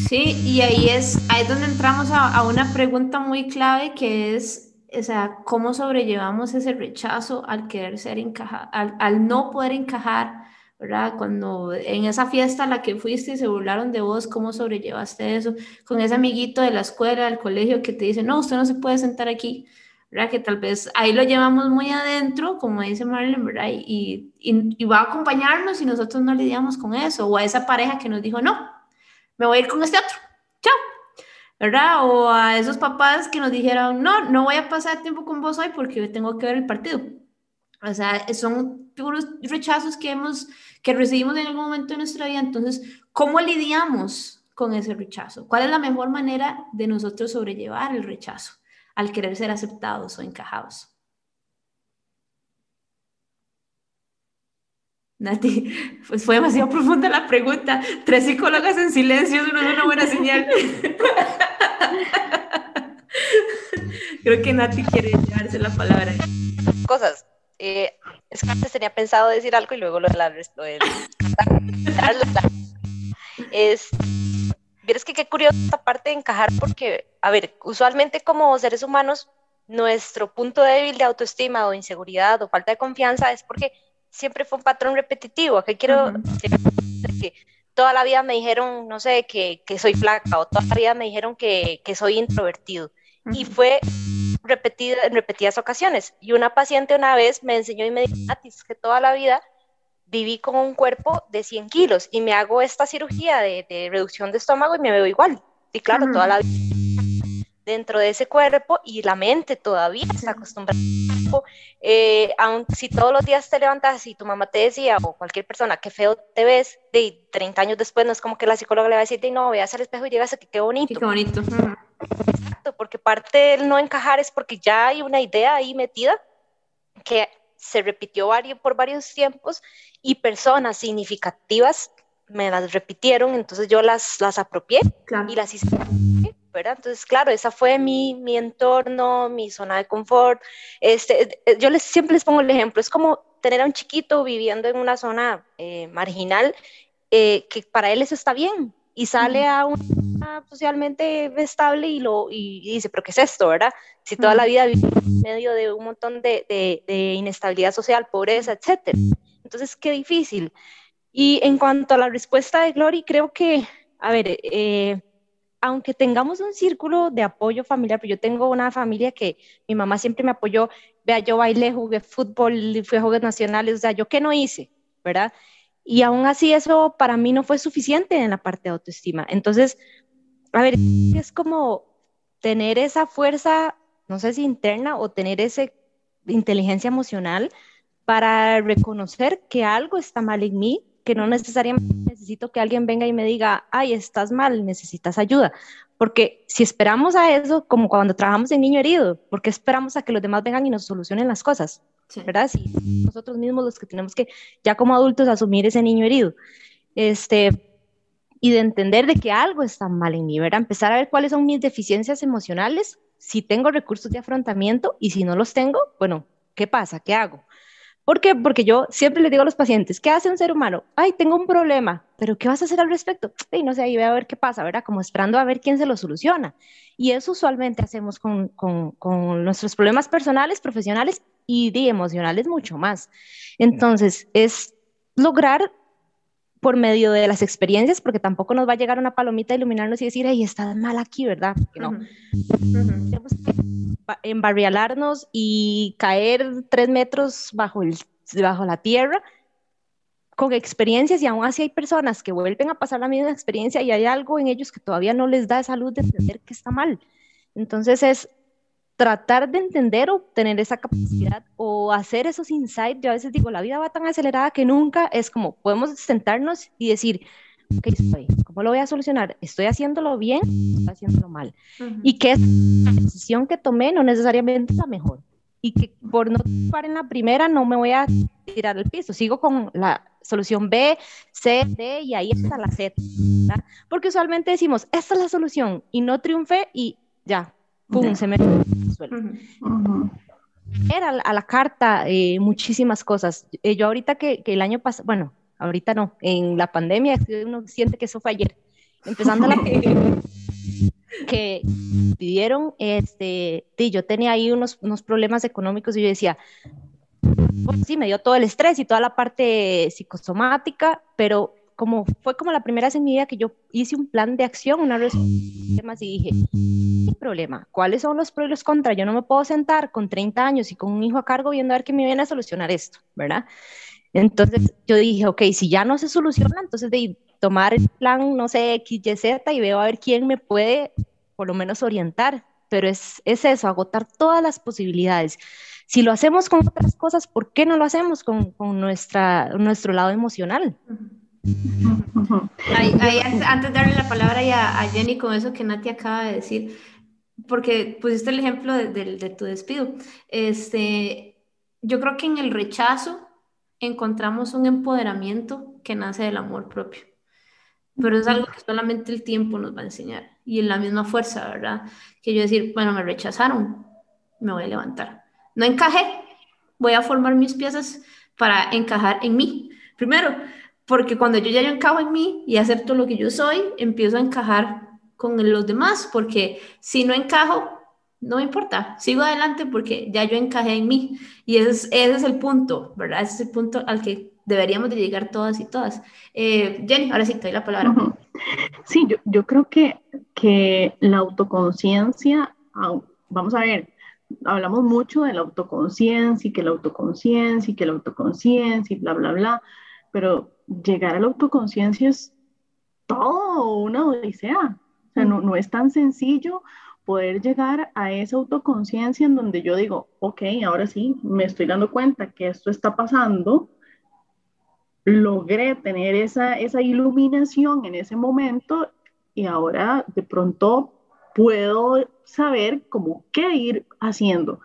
Sí, y ahí es, ahí es donde entramos a, a una pregunta muy clave que es o sea, cómo sobrellevamos ese rechazo al querer ser encajado, al, al, no poder encajar, ¿verdad? Cuando en esa fiesta a la que fuiste y se burlaron de vos, ¿cómo sobrellevaste eso? Con ese amiguito de la escuela, del colegio que te dice, no, usted no se puede sentar aquí, ¿verdad? Que tal vez ahí lo llevamos muy adentro, como dice Marlene, ¿verdad? Y, y, y va a acompañarnos y nosotros no lidiamos con eso, o a esa pareja que nos dijo, no, me voy a ir con este otro, chao ¿verdad? O a esos papás que nos dijeron, no, no voy a pasar tiempo con vos hoy porque tengo que ver el partido. O sea, son puros rechazos que hemos, que recibimos en algún momento de nuestra vida. Entonces, ¿cómo lidiamos con ese rechazo? ¿Cuál es la mejor manera de nosotros sobrellevar el rechazo al querer ser aceptados o encajados? Nati, pues fue demasiado profunda la pregunta. Tres psicólogas en silencio, no es una buena señal. Creo que Nati quiere llevarse la palabra. Cosas. Eh, es que antes tenía pensado decir algo y luego lo de la... Lo de, es, Vieres que qué curiosa esta parte de encajar porque, a ver, usualmente como seres humanos, nuestro punto débil de autoestima o inseguridad o falta de confianza es porque siempre fue un patrón repetitivo. Que quiero que toda la vida me dijeron, no sé, que, que, soy flaca o toda la vida me dijeron que, que soy introvertido. Y fue repetida, en repetidas ocasiones. Y una paciente una vez me enseñó y me dijo, que toda la vida viví con un cuerpo de 100 kilos y me hago esta cirugía de, de reducción de estómago y me veo igual. Y claro, toda la vida dentro de ese cuerpo y la mente todavía está acostumbrada. Eh, aun si todos los días te levantas y tu mamá te decía, o cualquier persona, que feo te ves, de 30 años después no es como que la psicóloga le va a decir, no, veas al espejo y llegas a que qué bonito. Qué bonito. Exacto, porque parte del no encajar es porque ya hay una idea ahí metida que se repitió varios, por varios tiempos y personas significativas me las repitieron, entonces yo las, las apropié y las hice entonces, claro, esa fue mi, mi entorno, mi zona de confort. Este, eh, yo les, siempre les pongo el ejemplo, es como tener a un chiquito viviendo en una zona eh, marginal, eh, que para él eso está bien, y sale a una socialmente estable y, lo, y, dice, pero ¿qué es esto, verdad? Si toda la vida vive en medio de un montón de, de, de inestabilidad social, pobreza, etcétera. Entonces, qué difícil. Y en cuanto a la respuesta de Glory, creo que, a ver, eh, aunque tengamos un círculo de apoyo familiar, pero yo tengo una familia que mi mamá siempre me apoyó, vea, yo bailé, jugué fútbol, fui a Juegos Nacionales, o sea, yo qué no hice, ¿verdad? Y aún así eso para mí no fue suficiente en la parte de autoestima. Entonces, a ver, es como tener esa fuerza, no sé si interna o tener esa inteligencia emocional para reconocer que algo está mal en mí, que no necesariamente necesito que alguien venga y me diga, ay, estás mal, necesitas ayuda. Porque si esperamos a eso, como cuando trabajamos en niño herido, porque esperamos a que los demás vengan y nos solucionen las cosas? ¿Verdad? Si nosotros mismos los que tenemos que, ya como adultos, asumir ese niño herido. Este, y de entender de que algo está mal en mí, ¿verdad? Empezar a ver cuáles son mis deficiencias emocionales, si tengo recursos de afrontamiento y si no los tengo, bueno, ¿qué pasa? ¿Qué hago? ¿Por qué? Porque yo siempre le digo a los pacientes, ¿qué hace un ser humano? Ay, tengo un problema, pero ¿qué vas a hacer al respecto? Y no sé, ahí voy a ver qué pasa, ¿verdad? Como esperando a ver quién se lo soluciona. Y eso usualmente hacemos con, con, con nuestros problemas personales, profesionales y de emocionales mucho más. Entonces, es lograr por medio de las experiencias, porque tampoco nos va a llegar una palomita a iluminarnos y decir, ay, estás mal aquí, ¿verdad? No. Tenemos que embarrialarnos y caer tres metros bajo, el, bajo la tierra con experiencias y aún así hay personas que vuelven a pasar la misma experiencia y hay algo en ellos que todavía no les da esa luz de entender que está mal. Entonces es tratar de entender o tener esa capacidad o hacer esos insights. Yo a veces digo, la vida va tan acelerada que nunca es como podemos sentarnos y decir, ¿Cómo lo voy a solucionar? ¿Estoy haciéndolo bien? ¿Estoy haciéndolo mal? Y que la decisión que tomé no necesariamente es la mejor. Y que por no estar en la primera no me voy a tirar al piso. Sigo con la, solución B, C, D y ahí está la Z. Porque usualmente decimos, esta es la solución y no triunfé y ya, pum, se me suelo. Era a la carta eh, muchísimas cosas. Eh, yo ahorita que, que el año pasado, bueno, ahorita no, en la pandemia uno siente que eso fue ayer, empezando la que pidieron, este, yo tenía ahí unos, unos problemas económicos y yo decía, pues sí, me dio todo el estrés y toda la parte psicosomática, pero como fue como la primera vez en mi vida que yo hice un plan de acción, una respuesta y dije, ¿qué problema? ¿Cuáles son los pros y los contras? Yo no me puedo sentar con 30 años y con un hijo a cargo viendo a ver qué me viene a solucionar esto, ¿verdad? Entonces yo dije, ok, si ya no se soluciona, entonces de tomar el plan, no sé, X, Y, Z y veo a ver quién me puede por lo menos orientar, pero es, es eso, agotar todas las posibilidades. Si lo hacemos con otras cosas, ¿por qué no lo hacemos con, con nuestra, nuestro lado emocional? antes de darle la palabra a, a, Jenny con eso que Nati acaba de decir, porque pusiste el ejemplo de, de, tu despido, este, yo creo que en el rechazo encontramos un empoderamiento que nace del amor propio, pero es algo que solamente el tiempo nos va a enseñar y en la misma fuerza, ¿verdad? Que yo decir, bueno, me rechazaron, me voy a levantar. No encajé, voy a formar mis piezas para encajar en mí. Primero, porque cuando yo ya yo encajo en mí y acepto lo que yo soy, empiezo a encajar con los demás, porque si no encajo, no me importa, sigo adelante porque ya yo encajé en mí. Y ese es, ese es el punto, ¿verdad? Ese es el punto al que deberíamos de llegar todas y todas. Eh, Jenny, ahora sí, te doy la palabra. Sí, yo, yo creo que, que la autoconciencia, vamos a ver, hablamos mucho de la autoconciencia y que la autoconciencia y que la autoconciencia y bla, bla, bla, pero llegar a la autoconciencia es todo una odisea. O sea, no, no es tan sencillo poder llegar a esa autoconciencia en donde yo digo, ok, ahora sí, me estoy dando cuenta que esto está pasando, logré tener esa, esa iluminación en ese momento y ahora de pronto puedo saber cómo qué ir haciendo.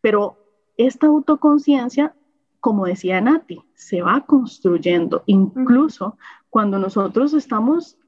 Pero esta autoconciencia, como decía Nati, se va construyendo, incluso cuando nosotros estamos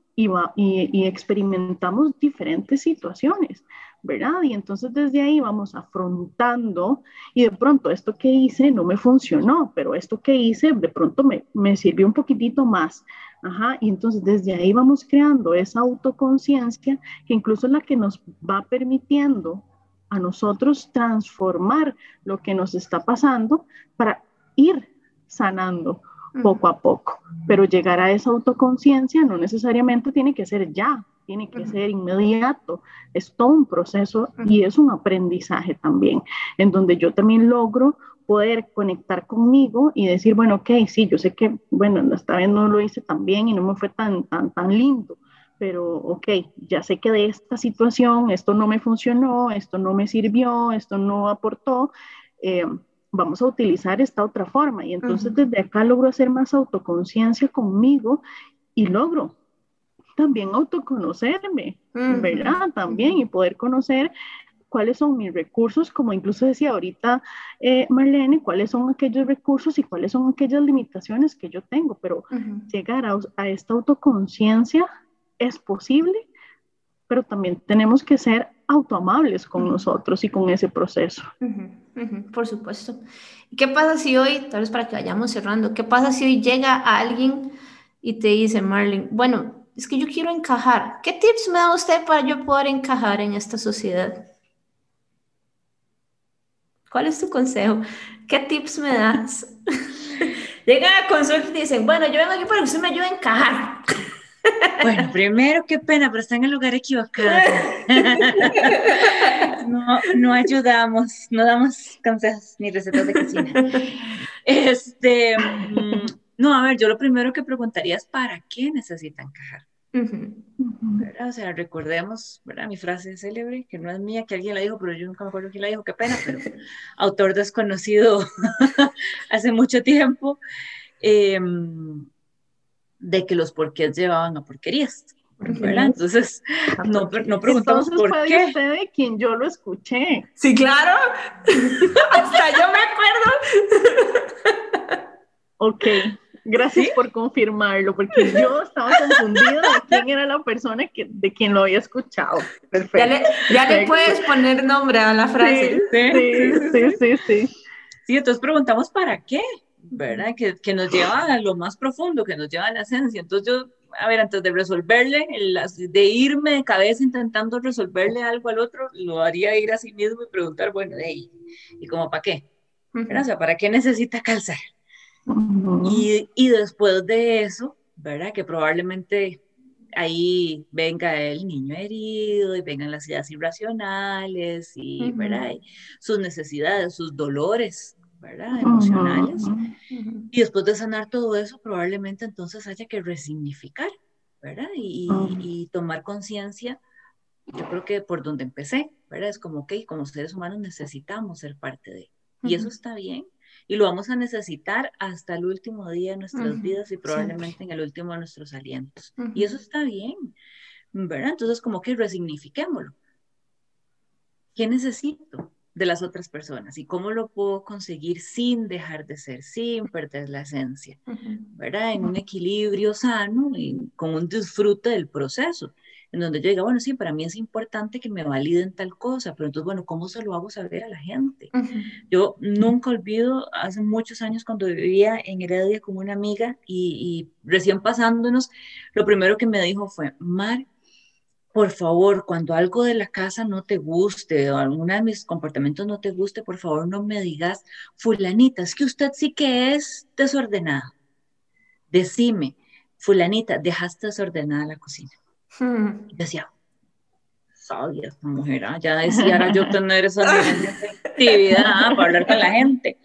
y, y, experimentamos diferentes situaciones, ¿verdad? Y entonces desde ahí vamos afrontando y de pronto esto que hice no me funcionó, pero esto que hice de pronto me, me sirvió un poquitito más. Ajá, y entonces desde ahí vamos creando esa autoconciencia que incluso es la que nos va permitiendo a nosotros transformar lo que nos está pasando para ir sanando poco a poco. Pero llegar a esa autoconciencia no necesariamente tiene que ser ya, tiene que ser inmediato. Es todo un proceso y es un aprendizaje también, en donde yo también logro poder conectar conmigo y decir, bueno, ok, sí, yo sé que, bueno, esta vez no lo hice tan bien y no me fue tan, tan, tan lindo, pero ok, ya sé que de esta situación esto no me funcionó, esto no me sirvió, esto no aportó. Eh, vamos a utilizar esta otra forma. Y entonces desde acá logro hacer más autoconciencia conmigo y logro también autoconocerme, ¿verdad? También y poder conocer cuáles son mis recursos, como incluso decía ahorita eh, Marlene, cuáles son aquellos recursos y cuáles son aquellas limitaciones que yo tengo, pero llegar a, a esta autoconciencia es posible, pero también tenemos que ser autoamables con nosotros y con ese proceso. Por supuesto. ¿Qué pasa si hoy, tal vez para que vayamos cerrando, qué pasa si hoy llega alguien y te dice, Marlene, bueno, es que yo quiero encajar. ¿Qué tips me da usted para yo poder encajar en esta sociedad? ¿Cuál es tu consejo? ¿Qué tips me das? Llegan a consulta y dicen, bueno, yo vengo aquí para que usted me ayude a encajar. Bueno, primero, qué pena, pero está en el lugar equivocado. No, no ayudamos, no damos consejos ni recetas de cocina. Este, mm, no, a ver, yo lo primero que preguntaría es ¿para qué necesita encajar? O sea, recordemos, ¿verdad? Mi frase célebre, que no es mía, que alguien la dijo, pero yo nunca me acuerdo quién la dijo, qué pena, pero autor desconocido hace mucho tiempo. Eh, de que los porqués llevaban a porquerías. ¿verdad? Entonces, no, no preguntamos por fue qué. usted de quien yo lo escuché. Sí, claro. Hasta yo me acuerdo. ok, Gracias por confirmarlo, porque yo estaba confundida de quién era la persona que, de quien lo había escuchado. Perfecto. Ya le, puedes poner nombre a la frase. Sí, sí, sí, sí. Sí, entonces preguntamos para qué, ¿verdad? Que, que, nos lleva a lo más profundo, que nos lleva a la esencia. Entonces yo, a ver, antes de resolverle, de irme de cabeza intentando resolverle algo al otro, lo haría ir a sí mismo y preguntar, bueno, ahí, ¿y cómo para qué? O sea, ¿para qué necesita calzar? y, y, después de eso, ¿verdad? Que probablemente ahí venga el niño herido y vengan las ideas irracionales y, ¿verdad? sus necesidades, sus dolores, ¿verdad? Emocionales. Y después de sanar todo eso, probablemente entonces haya que resignificar, ¿verdad? Y, y tomar conciencia, yo creo que por donde empecé, ¿verdad? Es como que como seres humanos necesitamos ser parte de. Y eso está bien, y lo vamos a necesitar hasta el último día de nuestras vidas y probablemente en el último de nuestros alientos. Y eso está bien, ¿verdad? Entonces, como que resignifiquémoslo. ¿Qué necesito de las otras personas y cómo lo puedo conseguir sin dejar de ser, sin perder la esencia, ¿verdad? En un equilibrio sano y con un disfrute del proceso en donde yo diga, bueno, sí, para mí es importante que me validen tal cosa, pero entonces, bueno, ¿cómo se lo hago saber a la gente? Yo nunca olvido, hace muchos años cuando vivía en Heredia con una amiga y, y recién pasándonos, lo primero que me dijo fue, Mar, por favor, cuando algo de la casa no te guste o alguno de mis comportamientos no te guste, por favor no me digas, fulanita, es que usted sí que es desordenada. Decime, fulanita, dejaste desordenada la cosina. Hmm. decía, sabia esta mujer, ¿ah? ya decía yo tener esa actividad ¿ah? para hablar con la gente.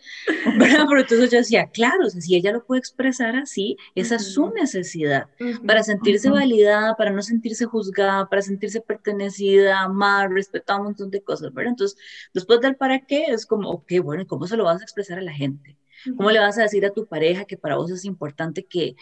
Pero entonces yo decía, claro, si ella lo puede expresar así, esa es su necesidad, para sentirse validada, para no sentirse juzgada, para sentirse pertenecida, amada, respetada, un montón de cosas, ¿verdad? Entonces, después del para qué, es como, ok, bueno, ¿y cómo se lo vas a expresar a la gente? ¿Cómo le vas a decir a tu pareja que para vos es importante que,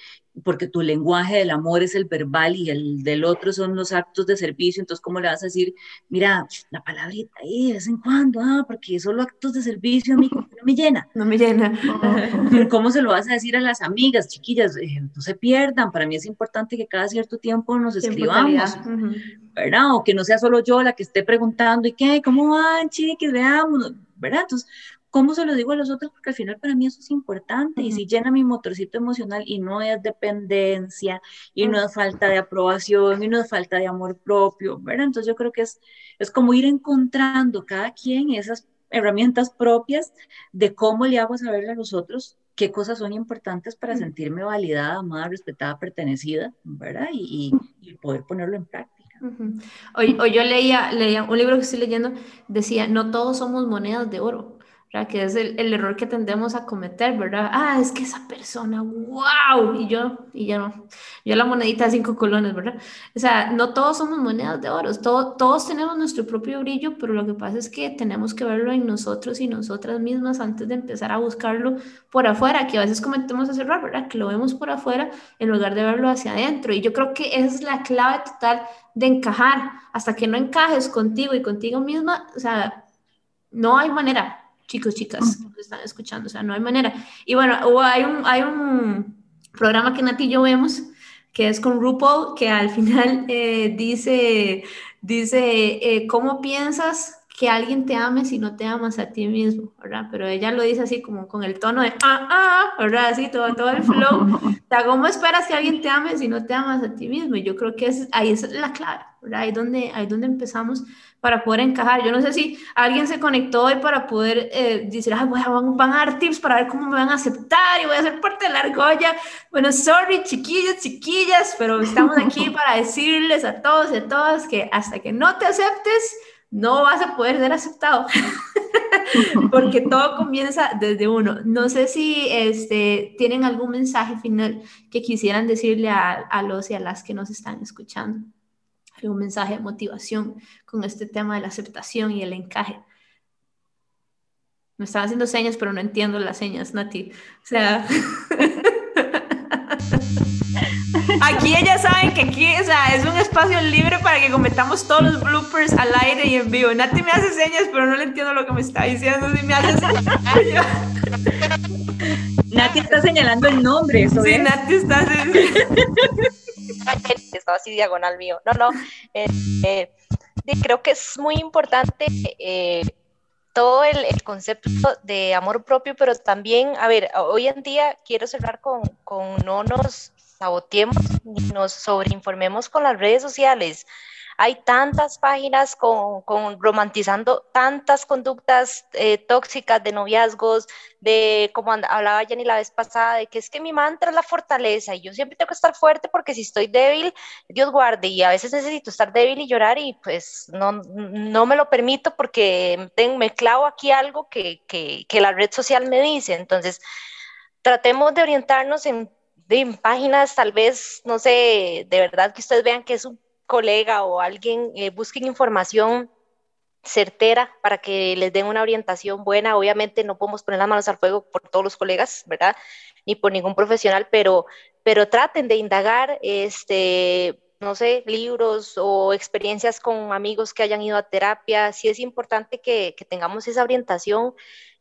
porque tu lenguaje del amor es el verbal y el del otro son los actos de servicio, entonces cómo le vas a decir, mira, la palabrita ahí de vez en cuando, ah, porque solo actos de servicio a mí no me llena. No me llena. ¿Cómo se lo vas a decir a las amigas, chiquillas? Eh, no se pierdan, para mí es importante que cada cierto tiempo nos escribamos, ¿verdad? O que no sea solo yo la que esté preguntando, ¿y qué? ¿Cómo van, chiquis? Veamos, ¿verdad? Entonces, ¿Cómo se lo digo a los otros? Porque al final para mí eso es importante y si llena mi motorcito emocional y no es dependencia y no es falta de aprobación y no es falta de amor propio, ¿verdad? Entonces yo creo que es, es como ir encontrando cada quien esas herramientas propias de cómo le hago saber a los otros qué cosas son importantes para sentirme validada, amada, respetada, pertenecida, ¿verdad? Y, y, poder ponerlo en práctica. hoy, hoy, yo leía, leía un libro que estoy leyendo, decía, no todos somos monedas de oro. Que es el, el, error que tendemos a cometer, ¿verdad? Ah, es que esa persona, wow, y yo, y yo no, yo la monedita de cinco colones, ¿verdad? O sea, no todos somos monedas de oro, todo, todos tenemos nuestro propio brillo, pero lo que pasa es que tenemos que verlo en nosotros y nosotras mismas antes de empezar a buscarlo por afuera, que a veces cometemos ese error, ¿verdad? Que lo vemos por afuera en lugar de verlo hacia adentro. Y yo creo que esa es la clave total de encajar. Hasta que no encajes contigo y contigo misma, o sea, no hay manera, chicos, chicas, que están escuchando, o sea, no hay manera. Y bueno, hay un, hay un programa que Nati y yo vemos, que es con RuPaul, que al final eh, dice, dice, eh, ¿cómo piensas que alguien te ame si no te amas a ti mismo, ¿verdad? Pero ella lo dice así como con el tono de, ah, ah, ¿verdad? Así todo, todo el flow. O sea, ¿cómo esperas que alguien te ame si no te amas a ti mismo? Y yo creo que es, ahí es la clave, ¿verdad? Ahí donde, ahí donde empezamos para poder encajar. Yo no sé si alguien se conectó hoy para poder eh, decir, Ay, van, van, a dar tips para ver cómo me van a aceptar y voy a ser parte de la argolla. Bueno, sorry, chiquillos, chiquillas, pero estamos aquí para decirles a todos y a todas que hasta que no te aceptes, no vas a poder ser aceptado, porque todo comienza desde uno. No sé si este, tienen algún mensaje final que quisieran decirle a, los y a las que nos están escuchando, algún mensaje de motivación con este tema de la aceptación y el encaje. Me están haciendo señas, pero no entiendo las señas, Nati. O sea... Aquí ellas saben que aquí o sea, es un espacio libre para que cometamos todos los bloopers al aire y en vivo. Nati me hace señas, pero no le entiendo lo que me está diciendo. Si me hace señas. Nati está señalando el nombre. Eso sí, Nati está... Estaba así diagonal mío. No, no. Eh, eh, creo que es muy importante eh, todo el, el, concepto de amor propio, pero también, a ver, hoy en día quiero cerrar con, con no nos saboteemos ni nos sobreinformemos con las redes sociales. Hay tantas páginas con, romantizando tantas conductas eh, tóxicas de noviazgos, de como hablaba Jenny la vez pasada, de que es que mi mantra es la fortaleza y yo siempre tengo que estar fuerte porque si estoy débil, Dios guarde, y a veces necesito estar débil y llorar y pues no, no me lo permito porque me clavo aquí algo que, que, que la red social me dice. Entonces, tratemos de orientarnos en de páginas tal vez, no sé, de verdad que ustedes vean que es un colega o alguien, eh, busquen información certera para que les den una orientación buena. Obviamente no podemos poner las manos al fuego por todos los colegas, ¿verdad? Ni por ningún profesional, pero, pero traten de indagar, este, no sé, libros o experiencias con amigos que hayan ido a terapia. Sí es importante que, que tengamos esa orientación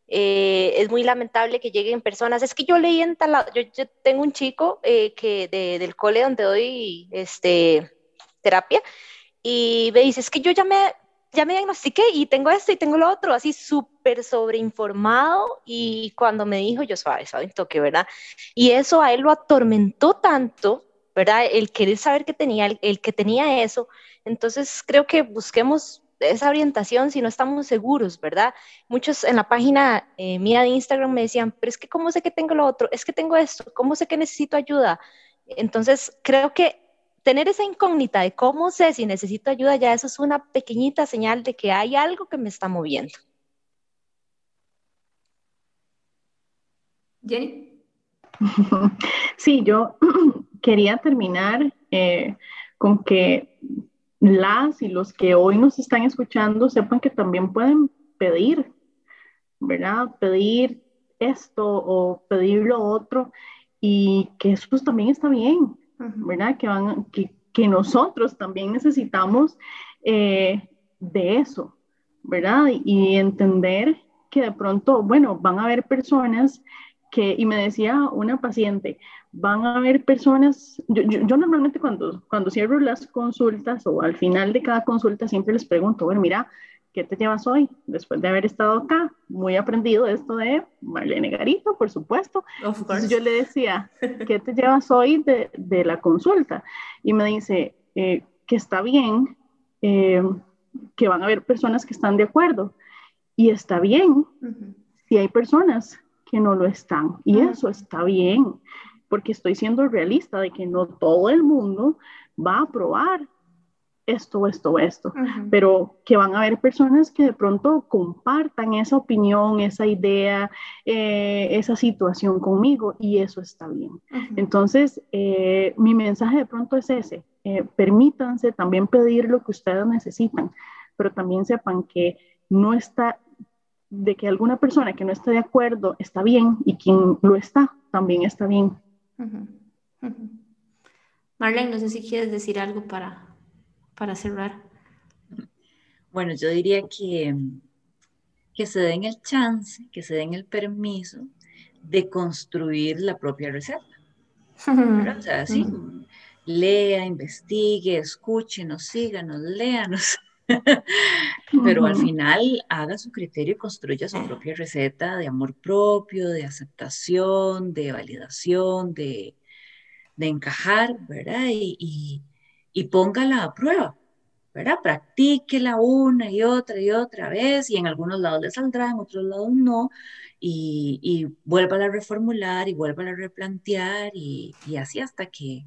eh, es muy lamentable que lleguen personas. Es que yo leí en tal yo, yo tengo un chico eh, que del cole donde doy este, terapia y me dice, es que yo ya me, ya me diagnostiqué y tengo esto y tengo lo otro, así súper sobreinformado y cuando me dijo, yo suave, suave, toque, ¿verdad? Y eso a él lo atormentó tanto, ¿verdad? El querer saber que tenía, el, el que tenía eso. Entonces creo que busquemos esa orientación si no estamos seguros, ¿verdad? Muchos en la página eh, mía de Instagram me decían, pero es que ¿cómo sé que tengo lo otro? Es que tengo esto, ¿cómo sé que necesito ayuda? Entonces, creo que tener esa incógnita de cómo sé si necesito ayuda, ya eso es una pequeñita señal de que hay algo que me está moviendo. Jenny. Sí, yo quería terminar eh, con que las y los que hoy nos están escuchando sepan que también pueden pedir, ¿verdad? Pedir esto o pedir lo otro y que eso también está bien, ¿verdad? Que, van, que, que nosotros también necesitamos eh, de eso, ¿verdad? Y entender que de pronto, bueno, van a haber personas que, y me decía una paciente, van a haber personas, yo, yo, normalmente cuando, cuando cierro las consultas o al final de cada consulta siempre les pregunto, bueno, mira, ¿qué te llevas hoy? Después de haber estado acá, muy aprendido esto de Marlene Garito, por supuesto. Entonces yo le decía, ¿qué te llevas hoy de, de la consulta? Y me dice, eh, que está bien, eh, que van a haber personas que están de acuerdo. Y está bien si hay personas que no lo están. Y eso está bien porque estoy siendo realista de que no todo el mundo va a aprobar esto, esto, esto, pero que van a haber personas que de pronto compartan esa opinión, esa idea, eh, esa situación conmigo y eso está bien. Entonces, eh, mi mensaje de pronto es ese, eh, permítanse también pedir lo que ustedes necesitan, pero también sepan que no está, de que alguna persona que no esté de acuerdo está bien y quien lo está también está bien. Marlene, no sé si quieres decir algo para, para cerrar. Bueno, yo diría que, que se den el chance, que se den el permiso de construir la propia receta. O sea, sí, lea, investigue, escúchenos, síganos, léanos. Pero al final haga su criterio y construya su propia receta de amor propio, de aceptación, de validación, de, de encajar, ¿verdad? Y, y, póngala a prueba, ¿verdad? Practíquela una y otra y otra vez y en algunos lados le saldrá, en otros lados no, y, y vuelva a reformular y vuelva a replantear y, y así hasta que,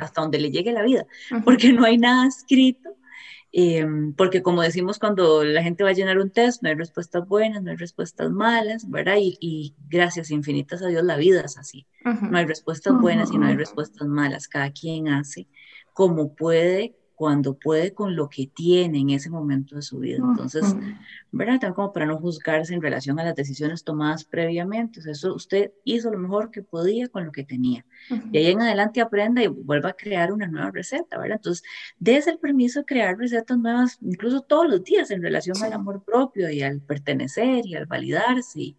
hasta donde le llegue la vida, porque no hay nada escrito Em, porque como decimos cuando la gente va a llenar un test, no hay respuestas buenas, no hay respuestas malas, ¿verdad? Y, gracias infinitas a Dios la vida es así. No hay respuestas buenas y no hay respuestas malas. Cada quien hace como puede cuando puede con lo que tiene en ese momento de su vida. Entonces, ¿verdad? También como para no juzgarse en relación a las decisiones tomadas previamente. eso usted hizo lo mejor que podía con lo que tenía. Y ahí en adelante aprenda y vuelva a crear una nueva receta, ¿verdad? Entonces, des el permiso de crear recetas nuevas, incluso todos los días en relación al amor propio y al pertenecer y al validarse.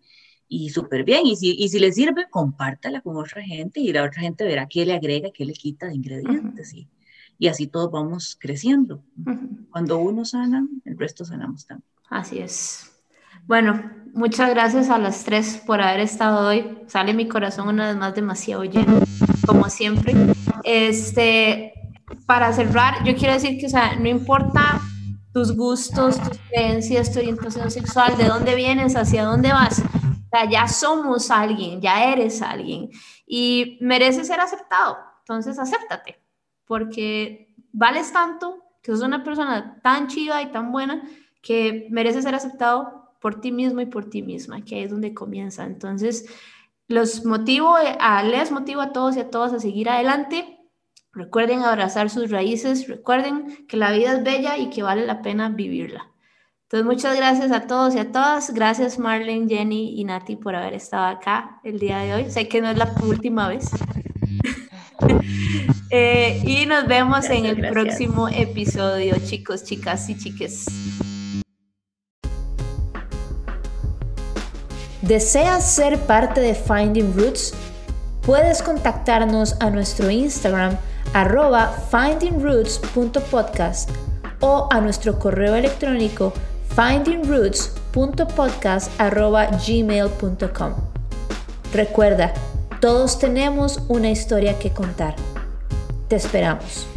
y súper bien. Y si, y si le sirve, compártala con otra gente y la otra gente verá qué le agrega, qué le quita de ingredientes. y, y, así todos vamos creciendo. Cuando uno sana, el resto sanamos también. Así es. Bueno, muchas gracias a las tres por haber estado hoy. Sale mi corazón una vez más demasiado lleno, como siempre. Este, para cerrar, yo quiero decir que, o sea, no importa tus gustos, tus creencias, tu orientación sexual, de dónde vienes, hacia dónde vas. O sea, ya somos alguien, ya eres alguien y mereces ser aceptado. Entonces, acéptate, porque vales tanto, que sos una persona tan chiva y tan buena que mereces ser aceptado por ti mismo y por ti misma, que es donde comienza. Entonces, los motivo, a, les motivo a todos y a todas a seguir adelante. Recuerden abrazar sus raíces, recuerden que la vida es bella y que vale la pena vivirla. Entonces, muchas gracias a todos y a todas. Gracias Marlene, Jenny y Nati por haber estado acá el día de hoy. Sé que no es la última vez. Eh, y nos vemos en el próximo episodio, chicos, chicas y chiques. ¿Deseas ser parte de Finding Roots? Puedes contactarnos a nuestro Instagram arroba findingroots.podcast o a nuestro correo electrónico findingroots.podcast.gmail.com Recuerda, todos tenemos una historia que contar. Te esperamos.